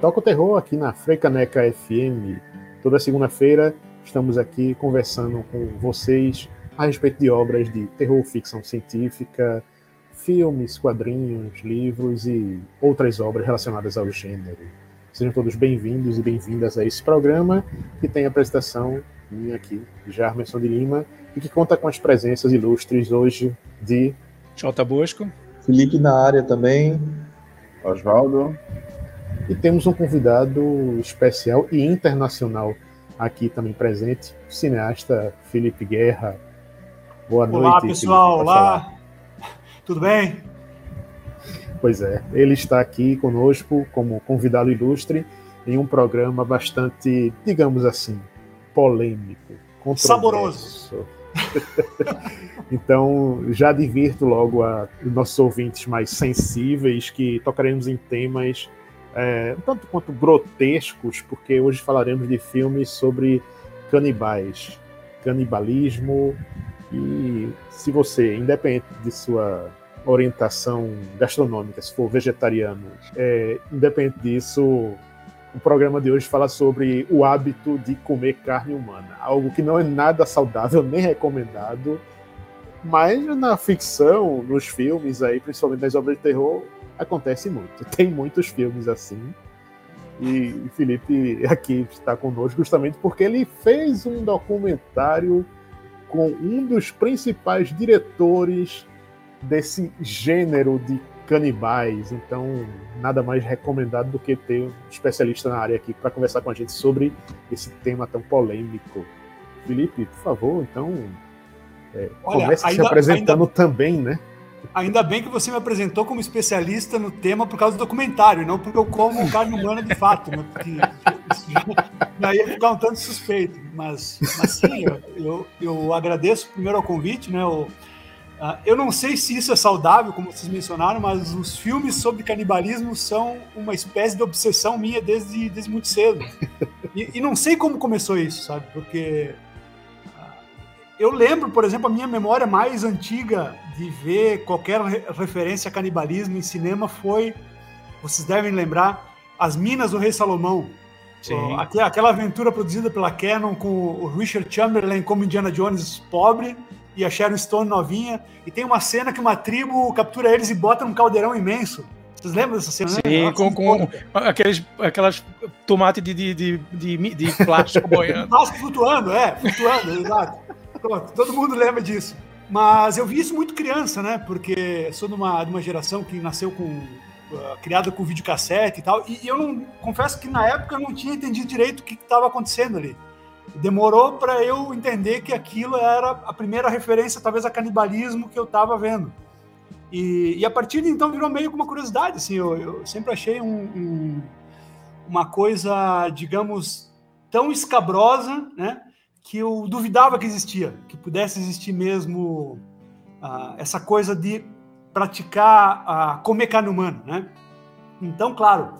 Toca o Terror aqui na Freicaneca FM. Toda segunda-feira estamos aqui conversando com vocês a respeito de obras de terror, ficção científica, filmes, quadrinhos, livros e outras obras relacionadas ao gênero. Sejam todos bem-vindos e bem-vindas a esse programa que tem a apresentação minha aqui, Jarmerson de Lima, e que conta com as presenças ilustres hoje de Jota Bosco, Felipe na área também, Oswaldo, e temos um convidado especial e internacional aqui também presente, o cineasta Felipe Guerra. Boa Olá, noite. Olá, pessoal. Olá. Tudo bem? Pois é, ele está aqui conosco como convidado ilustre em um programa bastante, digamos assim, polêmico, saboroso. então, já divirto logo a nossos ouvintes mais sensíveis que tocaremos em temas é, um tanto quanto grotescos, porque hoje falaremos de filmes sobre canibais, canibalismo. E se você, independente de sua orientação gastronômica, se for vegetariano, é, independente disso, o programa de hoje fala sobre o hábito de comer carne humana, algo que não é nada saudável nem recomendado, mas na ficção, nos filmes aí, principalmente nas obras de terror, acontece muito. Tem muitos filmes assim. E o Felipe aqui está conosco justamente porque ele fez um documentário com um dos principais diretores desse gênero de canibais. Então, nada mais recomendado do que ter um especialista na área aqui para conversar com a gente sobre esse tema tão polêmico. Felipe, por favor, então, é, Olha, comece ainda, se apresentando ainda... também, né? Ainda bem que você me apresentou como especialista no tema por causa do documentário, não porque eu como carne humana de fato, né? porque já ia ficar um tanto suspeito. Mas, mas sim, eu, eu, eu agradeço primeiro ao convite, né? Eu, Uh, eu não sei se isso é saudável, como vocês mencionaram, mas os filmes sobre canibalismo são uma espécie de obsessão minha desde, desde muito cedo. E, e não sei como começou isso, sabe? Porque eu lembro, por exemplo, a minha memória mais antiga de ver qualquer referência a canibalismo em cinema foi, vocês devem lembrar, As Minas do Rei Salomão. Sim. Aquela aventura produzida pela Canon com o Richard Chamberlain como Indiana Jones pobre e a Sharon Stone novinha. E tem uma cena que uma tribo captura eles e bota num caldeirão imenso. Vocês lembram dessa cena? Sim, né? com, com aqueles, aquelas tomates de, de, de, de, de plástico boiando. plástico flutuando, é, flutuando, exato. Pronto, todo mundo lembra disso. Mas eu vi isso muito criança, né? Porque sou de uma, de uma geração que nasceu com. Uh, criada com videocassete e tal. E, e eu não. Confesso que na época eu não tinha entendido direito o que estava acontecendo ali. Demorou para eu entender que aquilo era a primeira referência, talvez, a canibalismo que eu estava vendo. E, e, a partir de então virou meio com uma curiosidade. Assim, eu, eu sempre achei um, um, uma coisa, digamos, tão escabrosa, né? Que eu duvidava que existia, que pudesse existir mesmo uh, essa coisa de praticar uh, comer carne humana, né? Então, claro,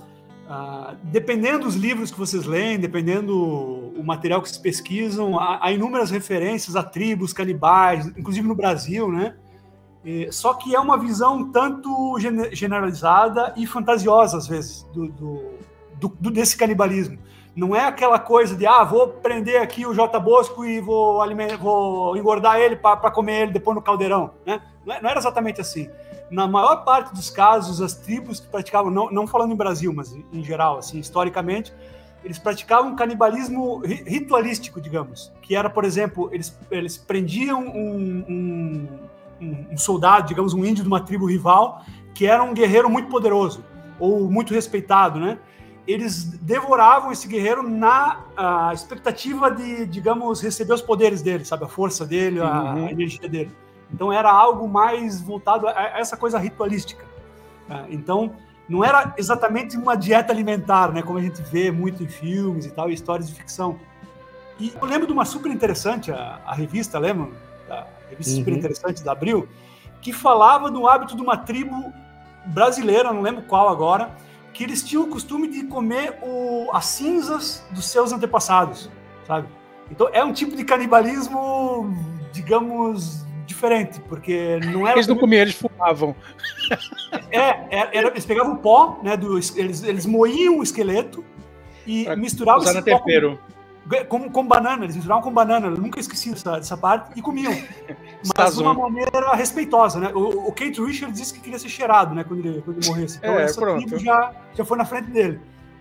uh, dependendo dos livros que vocês leem, dependendo o material que vocês pesquisam, há, há inúmeras referências a tribos canibais, inclusive no Brasil, né? E, só que é uma visão tanto generalizada e fantasiosa, às vezes, do, do, do, desse canibalismo. Não é aquela coisa de, ah, vou prender aqui o J Bosco e vou, vou engordar ele para comer ele depois no caldeirão. Né? Não, é, não, era exatamente assim. Na maior parte dos casos, as tribos que praticavam, não, não falando em Brasil, mas em geral, assim, historicamente, eles praticavam canibalismo ritualístico, digamos. Que era, por exemplo, eles, eles prendiam um, um, um soldado, digamos, um índio de uma tribo rival, que era um guerreiro muito poderoso, ou muito respeitado, né? Eles devoravam esse guerreiro na expectativa de, digamos, receber os poderes dele, sabe? A força dele, a, uhum. a energia dele. Então era algo mais voltado a essa coisa ritualística. Uh, então, não era exatamente uma dieta alimentar, né? Como a gente vê muito em filmes e tal, e histórias de ficção. E eu lembro de uma super interessante, a, a revista, lembra? A revista uhum. super interessante da Abril, que falava do hábito de uma tribo brasileira, não lembro qual agora, que eles tinham o costume de comer o, as cinzas dos seus antepassados, sabe? Então é um tipo de canibalismo, digamos, diferente, porque não era. Eles não comiam, eles fumavam. É, era, era, eles pegavam o pó, né? Do, eles, eles moíam o esqueleto e pra misturavam usar no tempero. Com, com, banana, eles misturavam com banana, eu nunca esqueci dessa, dessa parte, e comiam. Mas de uma maneira respeitosa, né? O, o Kate Richards disse que queria ser cheirado, né? Quando ele, quando ele morresse. Então é, essa pronto. já, já foi na frente dele.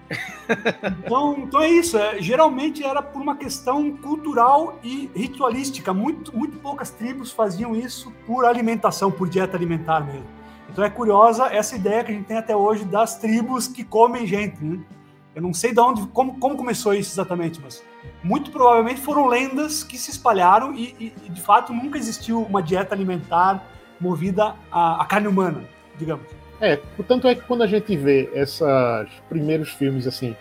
então, então é isso. É, geralmente era por uma questão cultural e ritualística. Muito, muito poucas tribos faziam isso por alimentação, por dieta alimentar mesmo. Então é curiosa essa ideia que a gente tem até hoje das tribos que comem gente. Né? Eu não sei de onde, como, como começou isso exatamente, mas muito provavelmente foram lendas que se espalharam e, e, e de fato nunca existiu uma dieta alimentar movida à, à carne humana, digamos. É, portanto é que quando a gente vê esses primeiros filmes assim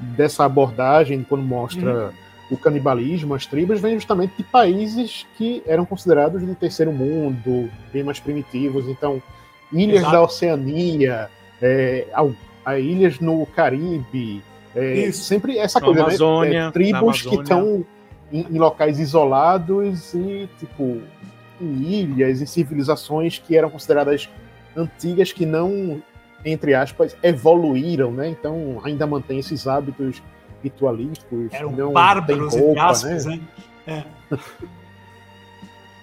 dessa abordagem, quando mostra uhum. o canibalismo, as tribos, vem justamente de países que eram considerados de terceiro mundo, bem mais primitivos. Então, ilhas Exato. da Oceania, é, a, ilhas no Caribe, é, sempre essa coisa, né? Amazônia, né? É, tribos que estão em, em, locais isolados e, tipo, em ilhas, em civilizações que eram consideradas antigas que não, entre aspas, evoluíram, né? Então ainda mantém esses hábitos ritualísticos. Eram não bárbaros, roupa, entre aspas, né? né? É.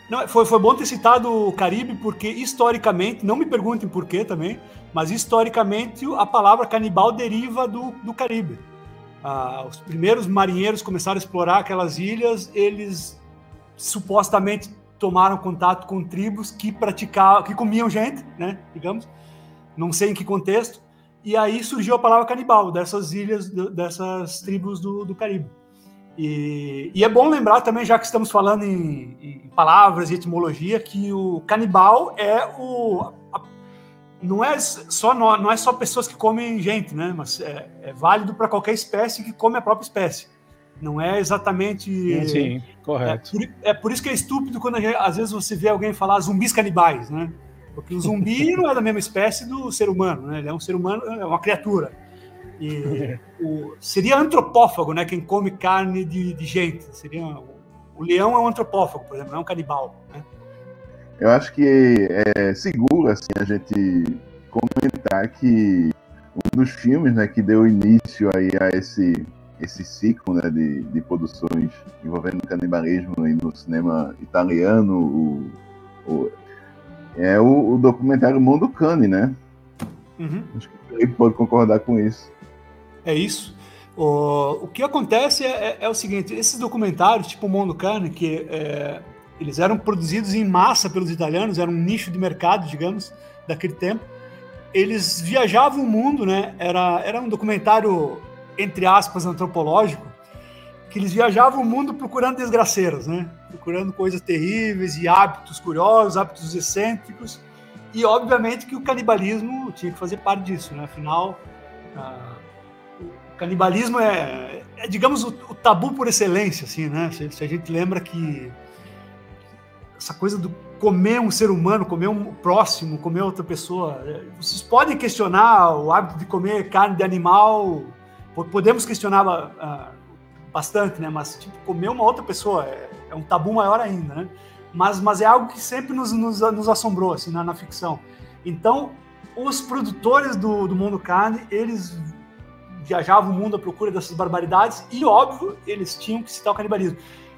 Não, foi, foi bom ter citado o Caribe, porque historicamente, não me perguntem por quê também, mas historicamente a palavra canibal deriva do, do Caribe. Ah, os primeiros marinheiros começaram a explorar aquelas ilhas, eles supostamente tomaram contato com tribos que praticavam, que comiam gente, né, digamos, não sei em que contexto, e aí surgiu a palavra canibal dessas ilhas, dessas tribos do, do Caribe. E, e, é bom lembrar também, já que estamos falando em, em palavras e etimologia, que o canibal é o a, não é só não é só pessoas que comem gente, né? Mas é, é válido para qualquer espécie que come a própria espécie. Não é exatamente. Sim, correto. É por, é por isso que é estúpido quando gente, às vezes você vê alguém falar zumbis canibais, né? Porque o zumbi não é da mesma espécie do ser humano, né? Ele é um ser humano, é uma criatura. E o, seria antropófago, né? Quem come carne de, de gente. Seria o leão é um antropófago, por exemplo, não é um canibal. Né? Eu acho que é seguro assim a gente comentar que um dos filmes, né, que deu início aí a esse esse ciclo né, de, de produções envolvendo canibalismo no cinema italiano, o, o, é o, o, documentário Mundo Cane, né? Uhum. Acho que ele pode concordar com isso. É isso. O, o que acontece é, é, é o seguinte: esses documentários, tipo o Mundo Cane, que é, eles eram produzidos em massa pelos italianos, era um nicho de mercado, digamos, daquele tempo. Eles viajavam o mundo, né? Era, era um documentário entre aspas, antropológico, que eles viajavam o mundo procurando desgraceiros, né? Procurando coisas terríveis e hábitos curiosos, hábitos excêntricos. E, obviamente, que o canibalismo tinha que fazer parte disso, né? Afinal, ah, canibalismo é, é digamos, o, o, tabu por excelência, assim, né? Se, se, a gente lembra que essa coisa do comer um ser humano, comer um próximo, comer outra pessoa, é, vocês podem questionar o hábito de comer carne de animal podemos questionar uh, bastante, né? Mas tipo, comer uma outra pessoa é, é, um tabu maior ainda, né? Mas, mas é algo que sempre nos, nos, nos assombrou assim na, na, ficção. Então, os produtores do, do Mundo Carne, eles viajavam o mundo à procura dessas barbaridades e, óbvio, eles tinham que citar o canibalismo.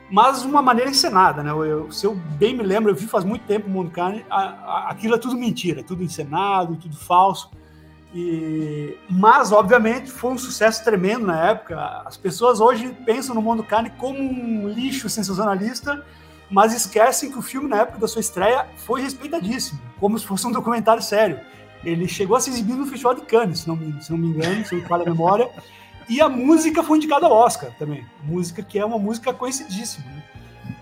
Mas de uma maneira encenada, né? Eu, se eu bem me lembro, eu vi faz muito tempo o Mundo Carne, a, a, aquilo é tudo mentira, tudo encenado, tudo falso. E, mas, obviamente, foi um sucesso tremendo na época. As pessoas hoje pensam no mundo carne como um lixo sensacionalista, mas esquecem que o filme, na época da sua estreia, foi respeitadíssimo, como se fosse um documentário sério. Ele chegou a se exibir no Festival de Cannes, se não, se não me engano, se não me falha a memória. E a música foi indicada ao Oscar também. Música que é uma música conhecidíssima. Né?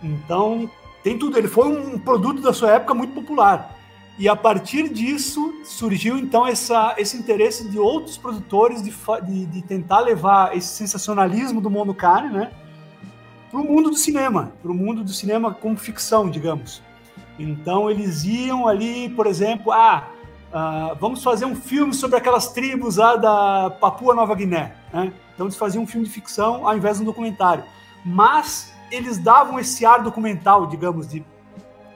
Então, tem tudo. Ele foi um produto da sua época muito popular. E a partir disso surgiu então essa, esse interesse de outros produtores de, de, de tentar levar esse sensacionalismo do mundo carne, né, para o mundo do cinema, para o mundo do cinema como ficção, digamos. Então eles iam ali, por exemplo, ah, ah, vamos fazer um filme sobre aquelas tribos lá da Papua Nova Guiné, né? Então eles faziam um filme de ficção ao invés de um documentário. Mas eles davam esse ar documental, digamos, de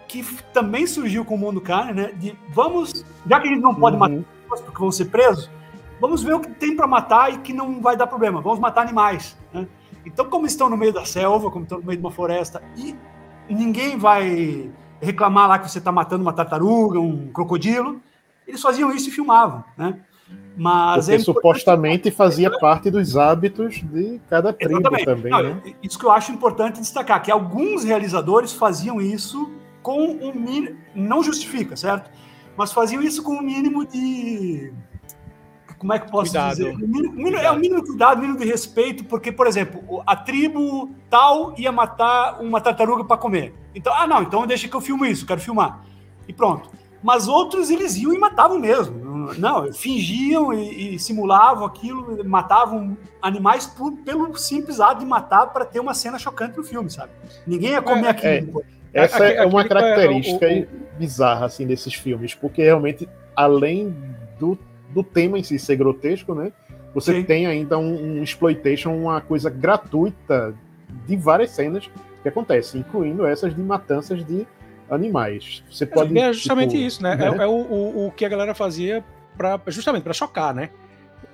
que também surgiu com o mundo carne, né? De vamos, já que a gente não pode uhum. matar porque vão ser presos, vamos ver o que tem para matar e que não vai dar problema. Vamos matar animais, né? Então, como estão no meio da selva, como estão no meio de uma floresta e ninguém vai reclamar lá que você está matando uma tartaruga, um crocodilo, eles faziam isso e filmavam, né? Mas Porque é supostamente fazia parte dos hábitos de cada tribo Exatamente. também. Não, né? Isso que eu acho importante destacar, que alguns realizadores faziam isso com um mínimo. Não justifica, certo? Mas faziam isso com um mínimo de. Como é que posso cuidado. dizer? mínimo, é o mínimo cuidado, mínimo de respeito, porque, por exemplo, a tribo tal ia matar uma tartaruga para comer. Então, ah, não, então deixa que eu filmo isso, quero filmar. E pronto. Mas outros eles iam e matavam mesmo. Não, fingiam e, e simulavam aquilo, matavam animais por, pelo simples ato de matar para ter uma cena chocante no filme, sabe? Ninguém ia comer é, aquilo. É. Essa é uma característica é o, o, bizarra assim desses filmes, porque realmente além do, do tema em si ser grotesco, né? Você Sim. tem ainda um, um exploitation, uma coisa gratuita de várias cenas que acontecem, incluindo essas de matanças de animais. Você pode é justamente tipo, isso, né? né? É, é o, o, o, que a galera fazia para justamente para chocar, né?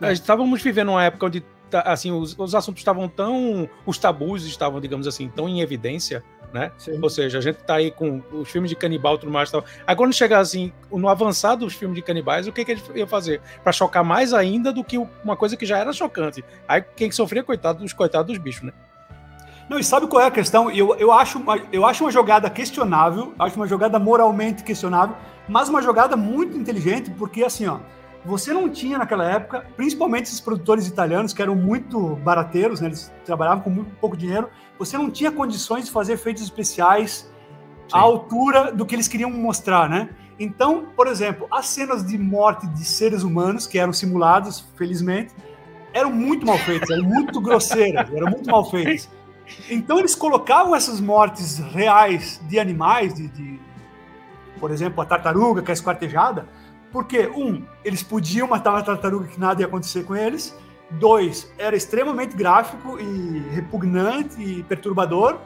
É. Estávamos vivendo uma época onde assim os, os assuntos estavam tão os tabus estavam digamos assim tão em evidência né? Ou seja, a gente tá aí com os filmes de canibal e tudo mais. Tal. Aí quando chegar assim, no avançar dos filmes de canibais, o que, que eles iam fazer? Para chocar mais ainda do que uma coisa que já era chocante. Aí quem sofria, coitado dos coitados dos bichos, né? Não, e sabe qual é a questão? Eu, eu, acho uma, eu acho uma jogada questionável, acho uma jogada moralmente questionável, mas uma jogada muito inteligente, porque assim, ó, você não tinha naquela época, principalmente esses produtores italianos que eram muito barateiros, né, eles trabalhavam com muito pouco dinheiro, você não tinha condições de fazer efeitos especiais Sim. à altura do que eles queriam mostrar, né? Então, por exemplo, as cenas de morte de seres humanos, que eram simulados, felizmente, eram muito mal feitas, eram muito grosseiras, eram muito mal feitas. Então, eles colocavam essas mortes reais de animais, de, de por exemplo, a tartaruga que é esquartejada, porque, um, eles podiam matar uma tartaruga que nada ia acontecer com eles. Dois, era extremamente gráfico e repugnante e perturbador.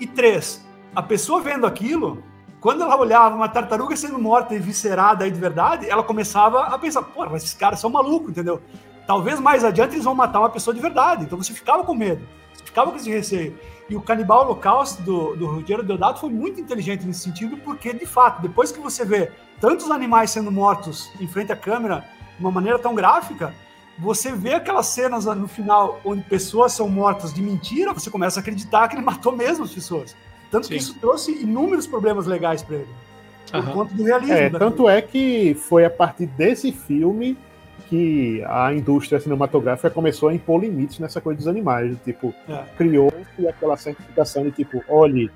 E três, a pessoa vendo aquilo, quando ela olhava uma tartaruga sendo morta e viscerada aí de verdade, ela começava a pensar, porra, esses caras são malucos, entendeu? Talvez mais adiante eles vão matar uma pessoa de verdade. Então você ficava com medo, ficava com esse receio. E o Canibal Holocausto do, do Rogério Deodato foi muito inteligente nesse sentido, porque, de fato, depois que você vê tantos animais sendo mortos em frente à câmera de uma maneira tão gráfica, você vê aquelas cenas no final onde pessoas são mortas de mentira, você começa a acreditar que ele matou mesmo as pessoas. Tanto Sim. que isso trouxe inúmeros problemas legais para ele. Por uhum. conta do realismo. É, tanto é que foi a partir desse filme que a indústria cinematográfica começou a impor limites nessa coisa dos animais. Tipo, é. criou-se aquela certificação de tipo, olhe,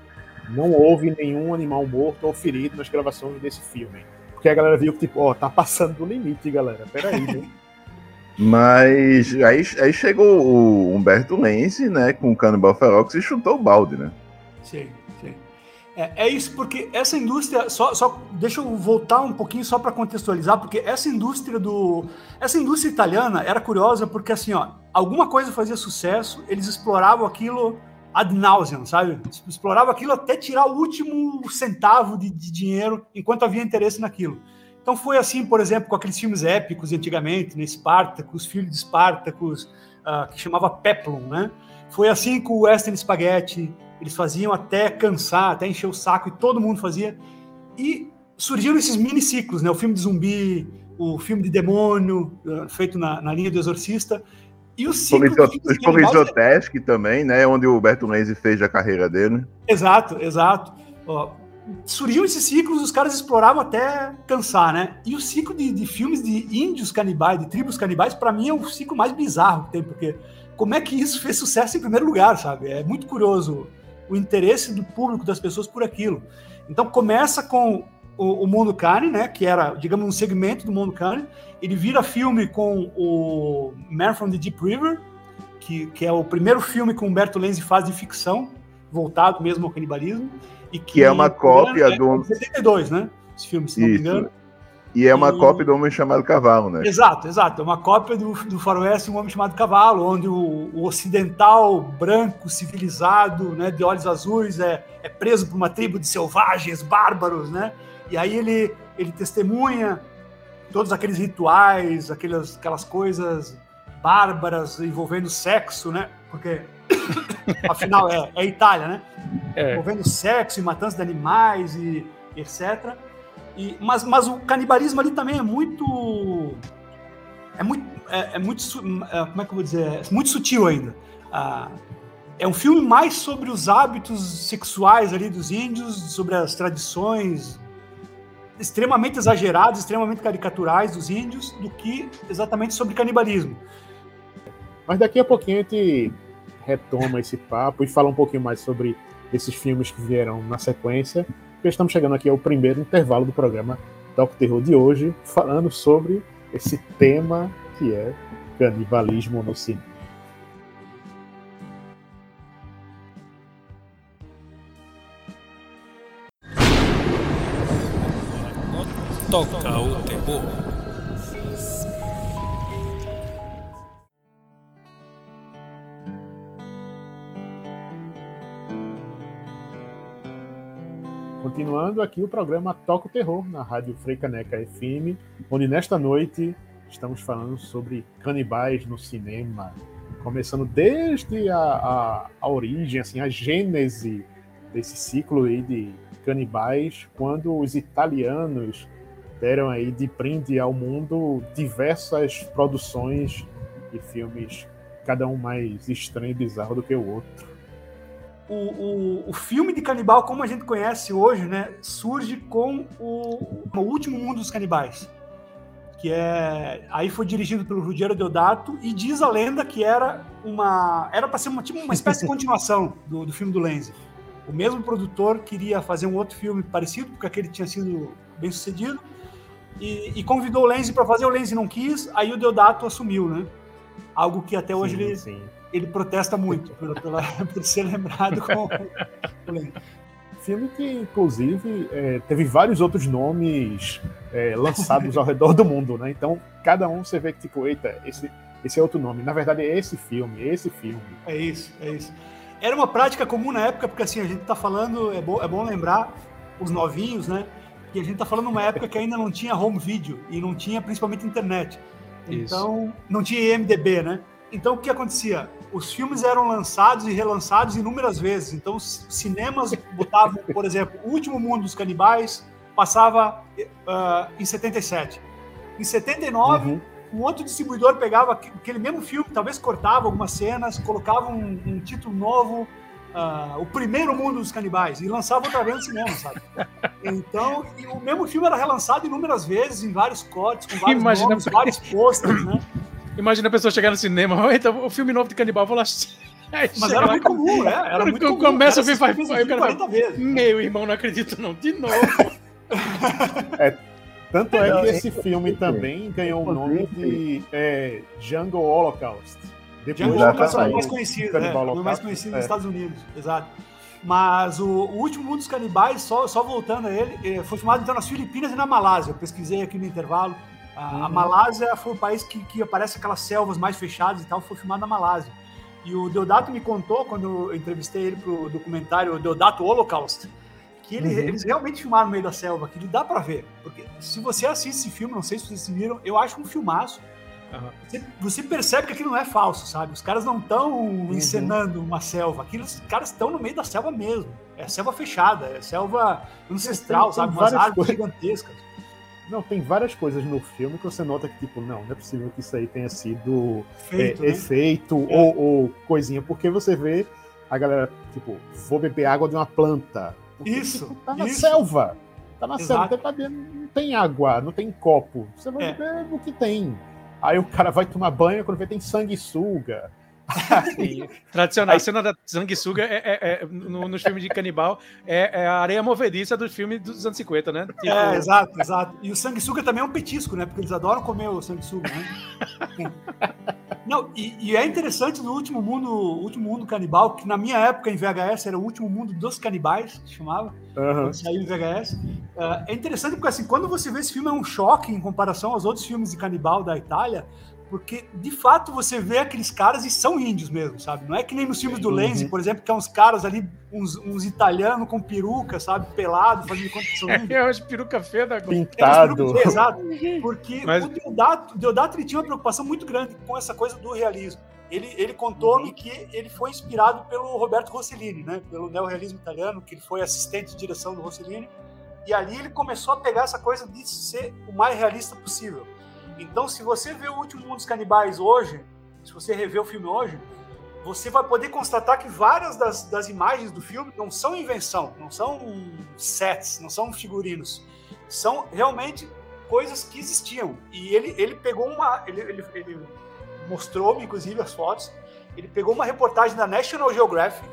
não houve nenhum animal morto ou ferido nas gravações desse filme. Porque a galera viu que, tipo, ó, oh, tá passando do limite, galera. Peraí, né? Mas aí, aí chegou o Humberto Lenzi, né, com o Cannibal Ferox e chutou o balde, né? Sim. É, é isso, porque essa indústria, só, só deixa eu voltar um pouquinho só para contextualizar, porque essa indústria do. Essa indústria italiana era curiosa porque, assim, ó, alguma coisa fazia sucesso, eles exploravam aquilo ad nauseam, sabe? Explorava aquilo até tirar o último centavo de, de, dinheiro enquanto havia interesse naquilo. Então foi assim, por exemplo, com aqueles filmes épicos antigamente, né? Spartacus, Filho de Spartacus, uh, que chamava Peplum, né? Foi assim com o Western Spaghetti, eles faziam até cansar, até encher o saco, e todo mundo fazia. E surgiram esses mini ciclos, né? O filme de zumbi, o filme de demônio, uh, feito na, na linha do Exorcista, e o ciclo Os Poliziotesk também, né? Onde o Berto Lenzi fez a carreira dele. Exato, exato. Ó, surgiam esses ciclos, os caras exploravam até cansar, né? E o ciclo de, de filmes de índios canibais, de tribos canibais, para mim é o ciclo mais bizarro que tem, porque como é que isso fez sucesso em primeiro lugar, sabe? É muito curioso o interesse do público, das pessoas por aquilo. Então começa com o, o Mundo Carne, né? Que era, digamos, um segmento do Mundo Carne. Ele vira filme com o Man from the Deep River, que, que é o primeiro filme que o Humberto Lenzi faz de ficção, voltado mesmo ao canibalismo. E que, Que é uma cópia é, do- 72, né? Esse filme, se não me Isso. engano. E é uma E- cópia do Homem Chamado Cavalo, né? Exato, exato. É uma cópia do, do Faroeste, um homem chamado Cavalo, onde o, o ocidental branco, civilizado, né, de olhos azuis, é, é preso por uma tribo de selvagens, bárbaros, né? E aí ele, ele testemunha todos aqueles rituais, aquelas, aquelas coisas bárbaras envolvendo sexo, né? Porque, afinal, é, é Itália, né? É. envolvendo sexo e matança de animais e etc. E, mas, mas o canibalismo ali também é muito. É muito. É, é muito. é, como é que eu vou dizer? É muito sutil ainda. Ah, é um filme mais sobre os hábitos sexuais ali dos índios, sobre as tradições extremamente exageradas, extremamente caricaturais dos índios, do que exatamente sobre canibalismo. Mas daqui a pouquinho a gente retoma esse papo e fala um pouquinho mais sobre esses filmes que vieram na sequência. Estamos chegando aqui ao primeiro intervalo do programa Toque Terror de hoje, falando sobre esse tema que é canibalismo no cinema. Toca o terror. Continuando aqui o programa Toca o Terror na Rádio Freicaneca FM, onde nesta noite estamos falando sobre canibais no cinema, começando desde a, a, a origem, assim, a gênese desse ciclo aí de canibais, quando os italianos deram aí de brinde ao mundo diversas produções de filmes, cada um mais estranho e bizarro do que o outro. O, o, o filme de canibal, como a gente conhece hoje, né, surge com o, o Último Mundo dos Canibais. Que é. Aí foi dirigido pelo Ruggero Deodato e diz a lenda que era uma. Era para ser uma, tipo, uma espécie de continuação do, do filme do Lenzi. O mesmo produtor queria fazer um outro filme parecido, porque aquele tinha sido bem sucedido, e, e convidou o Lenzi para fazer. O Lenzi não quis, aí o Deodato assumiu, né? Algo que até hoje Sim, ele, sim. ele protesta muito por, pela- por ser lembrado com o Lenzi. Filme que, inclusive, é, teve vários outros nomes é, lançados ao redor do mundo, né? Então, cada um você vê que, tipo, eita, esse, esse é outro nome. Na verdade, é esse filme, é esse filme. É isso, é isso. Era uma prática comum na época, porque assim, a gente tá falando, é bom, é bom lembrar os novinhos, né? E a gente tá falando numa época que ainda não tinha home video e não tinha principalmente internet. Isso. Então, não tinha IMDB, né? Então, o que acontecia? Os filmes eram lançados e relançados inúmeras vezes. Então, os cinemas botavam, por exemplo, O Último Mundo dos Canibais passava ah, em 77. Em 79, Uhum. um outro distribuidor pegava aqu- aquele mesmo filme, talvez cortava algumas cenas, colocava um, um título novo, ah, O Primeiro Mundo dos Canibais, e lançava outra vez no cinema, sabe? Então, e o mesmo filme era relançado inúmeras vezes, em vários cortes, com vários Imagina- nomes, vários posters, né? Imagina a pessoa chegar no cinema, então o filme novo de canibal, vou lá. Aí Mas era muito comum, né? Era muito comum. Começa a ver, o cara 40 vezes. Meu irmão, não acredito não. De novo. Tanto é que é- esse filme também ganhou o nome de é, Jungle Holocaust. Depois tá Holocaust é o mais conhecido, né? Canibal O mais conhecido é. nos Estados Unidos, exato. Mas o, o Último Mundo dos Canibais, só, só voltando a ele, eh, foi filmado então nas Filipinas e na Malásia. Eu pesquisei aqui no intervalo. A, a Uhum. Malásia foi o país que, que aparece aquelas selvas mais fechadas e tal, foi filmado na Malásia. E o Deodato me contou, quando eu entrevistei ele pro documentário Deodato Holocaust, que ele- Uhum. eles realmente filmaram no meio da selva, que ele dá pra ver. Porque se você assiste esse filme, não sei se vocês viram, eu acho um filmaço. Aham. Você, você percebe que aquilo não é falso, sabe? Os caras não estão encenando uma selva. Aquilo, os caras estão no meio da selva mesmo. É selva fechada, é selva ancestral, tem sabe? Umas várias árvores coisas. gigantescas. Não, tem várias coisas no filme que você nota que, tipo, não, não é possível que isso aí tenha sido Feito, é, né? efeito É. ou, ou coisinha, porque você vê a galera, tipo, vou beber água de uma planta. Porque, Isso, tipo, tá na isso. selva. Tá na Exato. selva, tem, não tem água, não tem copo. Você vai É. beber o que tem. Aí o cara vai tomar banho, quando vê tem sanguessuga. Sim. Tradicional. A cena da sanguessuga é, é, é, no, nos filmes de canibal é, é, a areia movediça dos filmes dos anos 50, né? Tipo... É, exato, exato. E o sanguessuga também é um petisco, né? Porque eles adoram comer o sanguessuga, né? Não, e, e, é interessante no último mundo, último mundo canibal, que na minha época em VHS era o último mundo dos canibais, que chamava, uhum. saiu em VHS. Uh, é interessante porque assim, quando você vê esse filme é um choque em comparação aos outros filmes de canibal da Itália, porque de fato você vê aqueles caras e são índios mesmo, sabe? Não é que nem nos filmes do uhum. Lenzi, por exemplo, que é uns caras ali, uns, uns italianos com peruca, sabe? Pelado, fazendo conta que são índios. É, umas peruca feia da Pintado. É, exato. Porque Mas... o Deodato, Deodato ele tinha uma preocupação muito grande com essa coisa do realismo. Ele, ele contou-me uhum. que ele foi inspirado pelo Roberto Rossellini, né? Pelo neorrealismo italiano, que ele foi assistente de direção do Rossellini. E ali ele começou a pegar essa coisa de ser o mais realista possível. Então, se você vê o Último Mundo dos Canibais hoje, se você rever o filme hoje, você vai poder constatar que várias das, das imagens do filme não são invenção, não são sets, não são figurinos. São realmente coisas que existiam. E ele, ele pegou uma. Ele, ele, ele mostrou-me, inclusive, as fotos. Ele pegou uma reportagem da National Geographic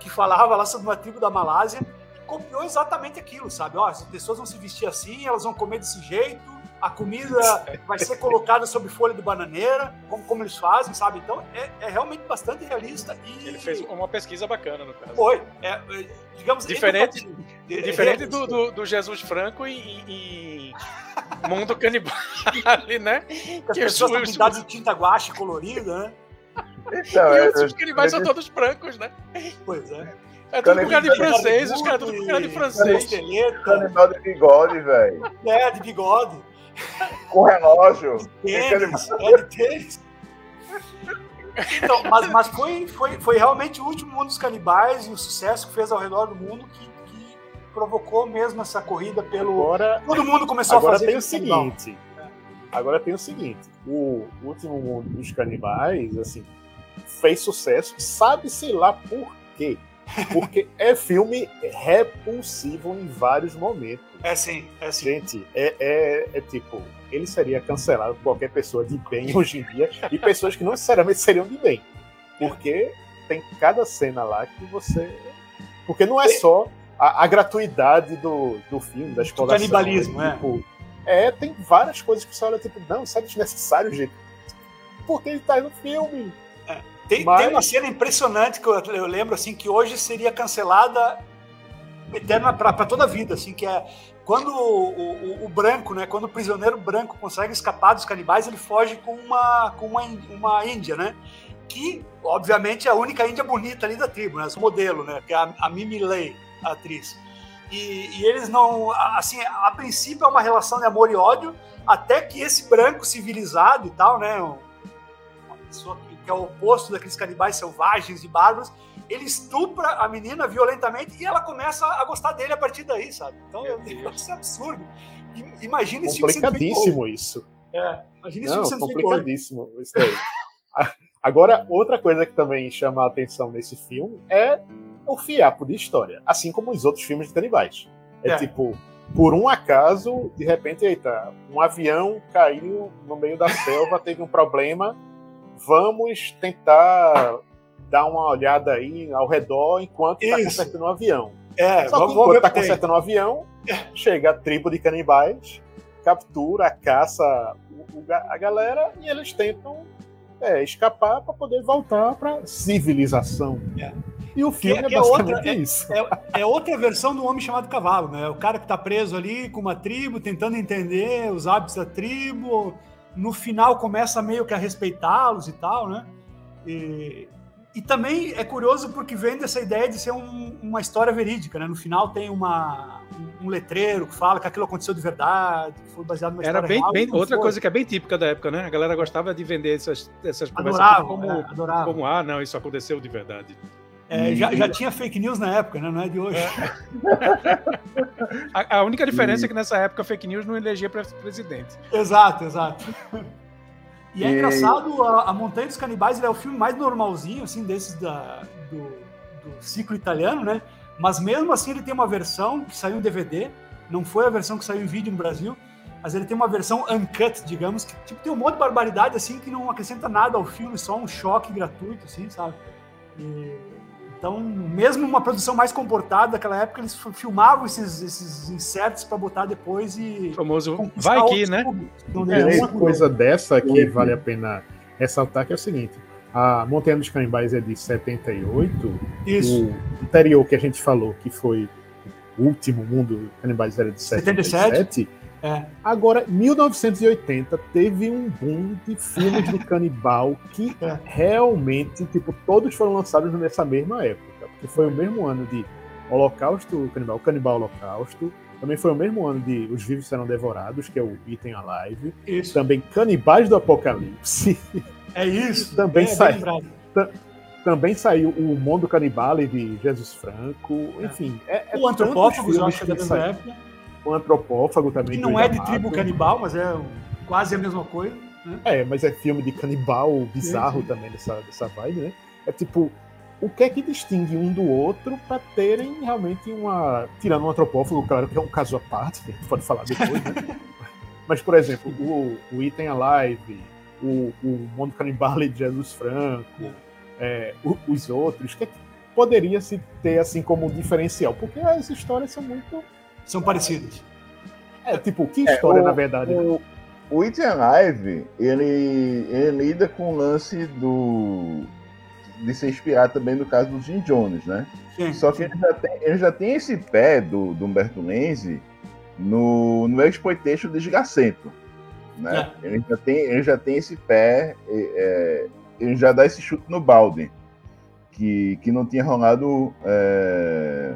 que falava lá sobre uma tribo da Malásia e copiou exatamente aquilo, sabe? Ó, as pessoas vão se vestir assim, elas vão comer desse jeito, a comida vai ser colocada sobre folha de bananeira, como, como eles fazem, sabe? Então é, é, realmente bastante realista. E... Ele fez uma pesquisa bacana, no caso. Foi. É, é digamos, diferente diferente do, do, do, Jesus Franco e, Mundo Canibal, né? Que as que pessoas estão pintadas de tinta guache colorida, né? Então, e os canibais são todos brancos, né? Pois é. É tudo com cara de francês, os caras tudo com cara de francês. Canibal de bigode, velho. É, de bigode. Com relógio. Tênis, tênis. Então, mas, mas foi, foi, foi realmente o último mundo dos canibais e o sucesso que fez ao redor do mundo que, que provocou mesmo essa corrida pelo. Agora, Todo mundo começou a fazer. Agora tem o seguinte. Agora tem o seguinte: o último mundo dos canibais, assim, fez sucesso, sabe-se lá por quê. Porque é filme repulsivo em vários momentos. É sim, é sim. Gente, é, é, é, tipo, ele seria cancelado por qualquer pessoa de bem hoje em dia e pessoas que não necessariamente seriam de bem. Porque tem cada cena lá que você. Porque não é só a, a gratuidade do, do filme, da exploração. Do canibalismo, né? tipo, é. É, tem várias coisas que você olha, tipo, não, isso é desnecessário, gente. Porque ele tá no filme. Tem, Mas... tem uma cena impressionante que eu, eu, lembro assim que hoje seria cancelada eterna para toda a vida, assim que é quando o, o, o, branco, né, quando o prisioneiro branco consegue escapar dos canibais, ele foge com uma com uma, uma índia, né? Que obviamente é a única índia bonita ali da tribo, né? O modelo, né? Que é a, a Mimi Lay, a atriz. E, e, eles não, assim, a princípio é uma relação de amor e ódio, até que esse branco civilizado e tal, né? Uma pessoa que que é o oposto daqueles canibais selvagens e bárbaros, ele estupra a menina violentamente e ela começa a gostar dele a partir daí, sabe? Então isso é absurdo. Imagina isso Complicadíssimo isso. É, imagina Não, isso complicadíssimo isso daí. Agora, outra coisa que também chama a atenção nesse filme é o fiapo de história, assim como os outros filmes de canibais. É, é. tipo, por um acaso, de repente, eita, um avião caiu no meio da selva, teve um problema, vamos tentar dar uma olhada aí ao redor enquanto está consertando o um avião. É, Só vamos, que enquanto está consertando o um avião, chega a tribo de canibais, captura, caça a galera e eles tentam é, escapar para poder voltar para civilização. É. E o filme que, é, que é basicamente é outra, isso. É, é, outra versão do Homem Chamado Cavalo, né? O cara que está preso ali com uma tribo, tentando entender os hábitos da tribo, no final começa meio que a respeitá-los e tal, né? E, e também é curioso porque vem dessa ideia de ser um, uma história verídica, né? No final tem uma, um, letreiro que fala que aquilo aconteceu de verdade, que foi baseado numa Era bem, real. Bem, outra foi. coisa que é bem típica da época, né? A galera gostava de vender essas, essas conversas como, é, como, ah, não, isso aconteceu de verdade. É, já, já, tinha fake news na época, né? Não é de hoje. É. a, a, única diferença é que nessa época fake news não elegia presidente. Exato, exato. E é engraçado, a, a, Montanha dos Canibais é o filme mais normalzinho, assim, desses da, do, do, ciclo italiano, né? Mas mesmo assim ele tem uma versão que saiu em DVD, não foi a versão que saiu em vídeo no Brasil, mas ele tem uma versão uncut, digamos, que tipo, tem um monte de barbaridade assim que não acrescenta nada ao filme, só um choque gratuito, assim, sabe? E, então, mesmo uma produção mais comportada daquela época, eles filmavam esses, esses para botar depois e. O famoso vai que, né? É, uma coisa dessa que vale a pena ressaltar que é o seguinte: a Montanha dos Canibais é de 78. Isso. O anterior que a gente falou, que foi o último mundo Canibais, era de 77. 77. É. Agora, 1980 teve um boom de filmes de canibal que é. realmente, tipo, todos foram lançados nessa mesma época. Porque foi o mesmo ano de Holocausto Canibal, Canibal Holocausto. Também foi o mesmo ano de Os Vivos Serão Devorados, que é o Item Alive. Isso. Também Canibais do Apocalipse. É isso. Também é, saiu. Também saiu o Mundo Canibale de Jesus Franco. Enfim. É, é o Antropófagos, eu acho que é da mesma época o antropófago também. Que não é de tribo canibal, mas é quase a mesma coisa. Né? É, mas é filme de canibal bizarro sim, sim. também dessa, dessa vibe, né? É tipo, o que é que distingue um do outro para terem realmente uma. Tirando um antropófago, claro que é um caso à parte, que a gente pode falar depois, né? Mas, por exemplo, o, o Item Alive, o, o Mundo Canibale de Jesus Franco, é, os outros, o que, é que poderia se ter assim como diferencial? Porque as histórias são muito são parecidos. É, tipo, que é, história, é, o, na verdade? O, o It Alive, ele, ele lida com o lance do de se inspirar também no caso do Jim Jones, né? Sim, Só que ele já, tem, ele já tem esse pé do, do Humberto Lenzi no, no Exploitation desgracento, né? É. Ele, já tem, ele já tem esse pé, é, ele já dá esse chute no balde, que, que não tinha rolado... É...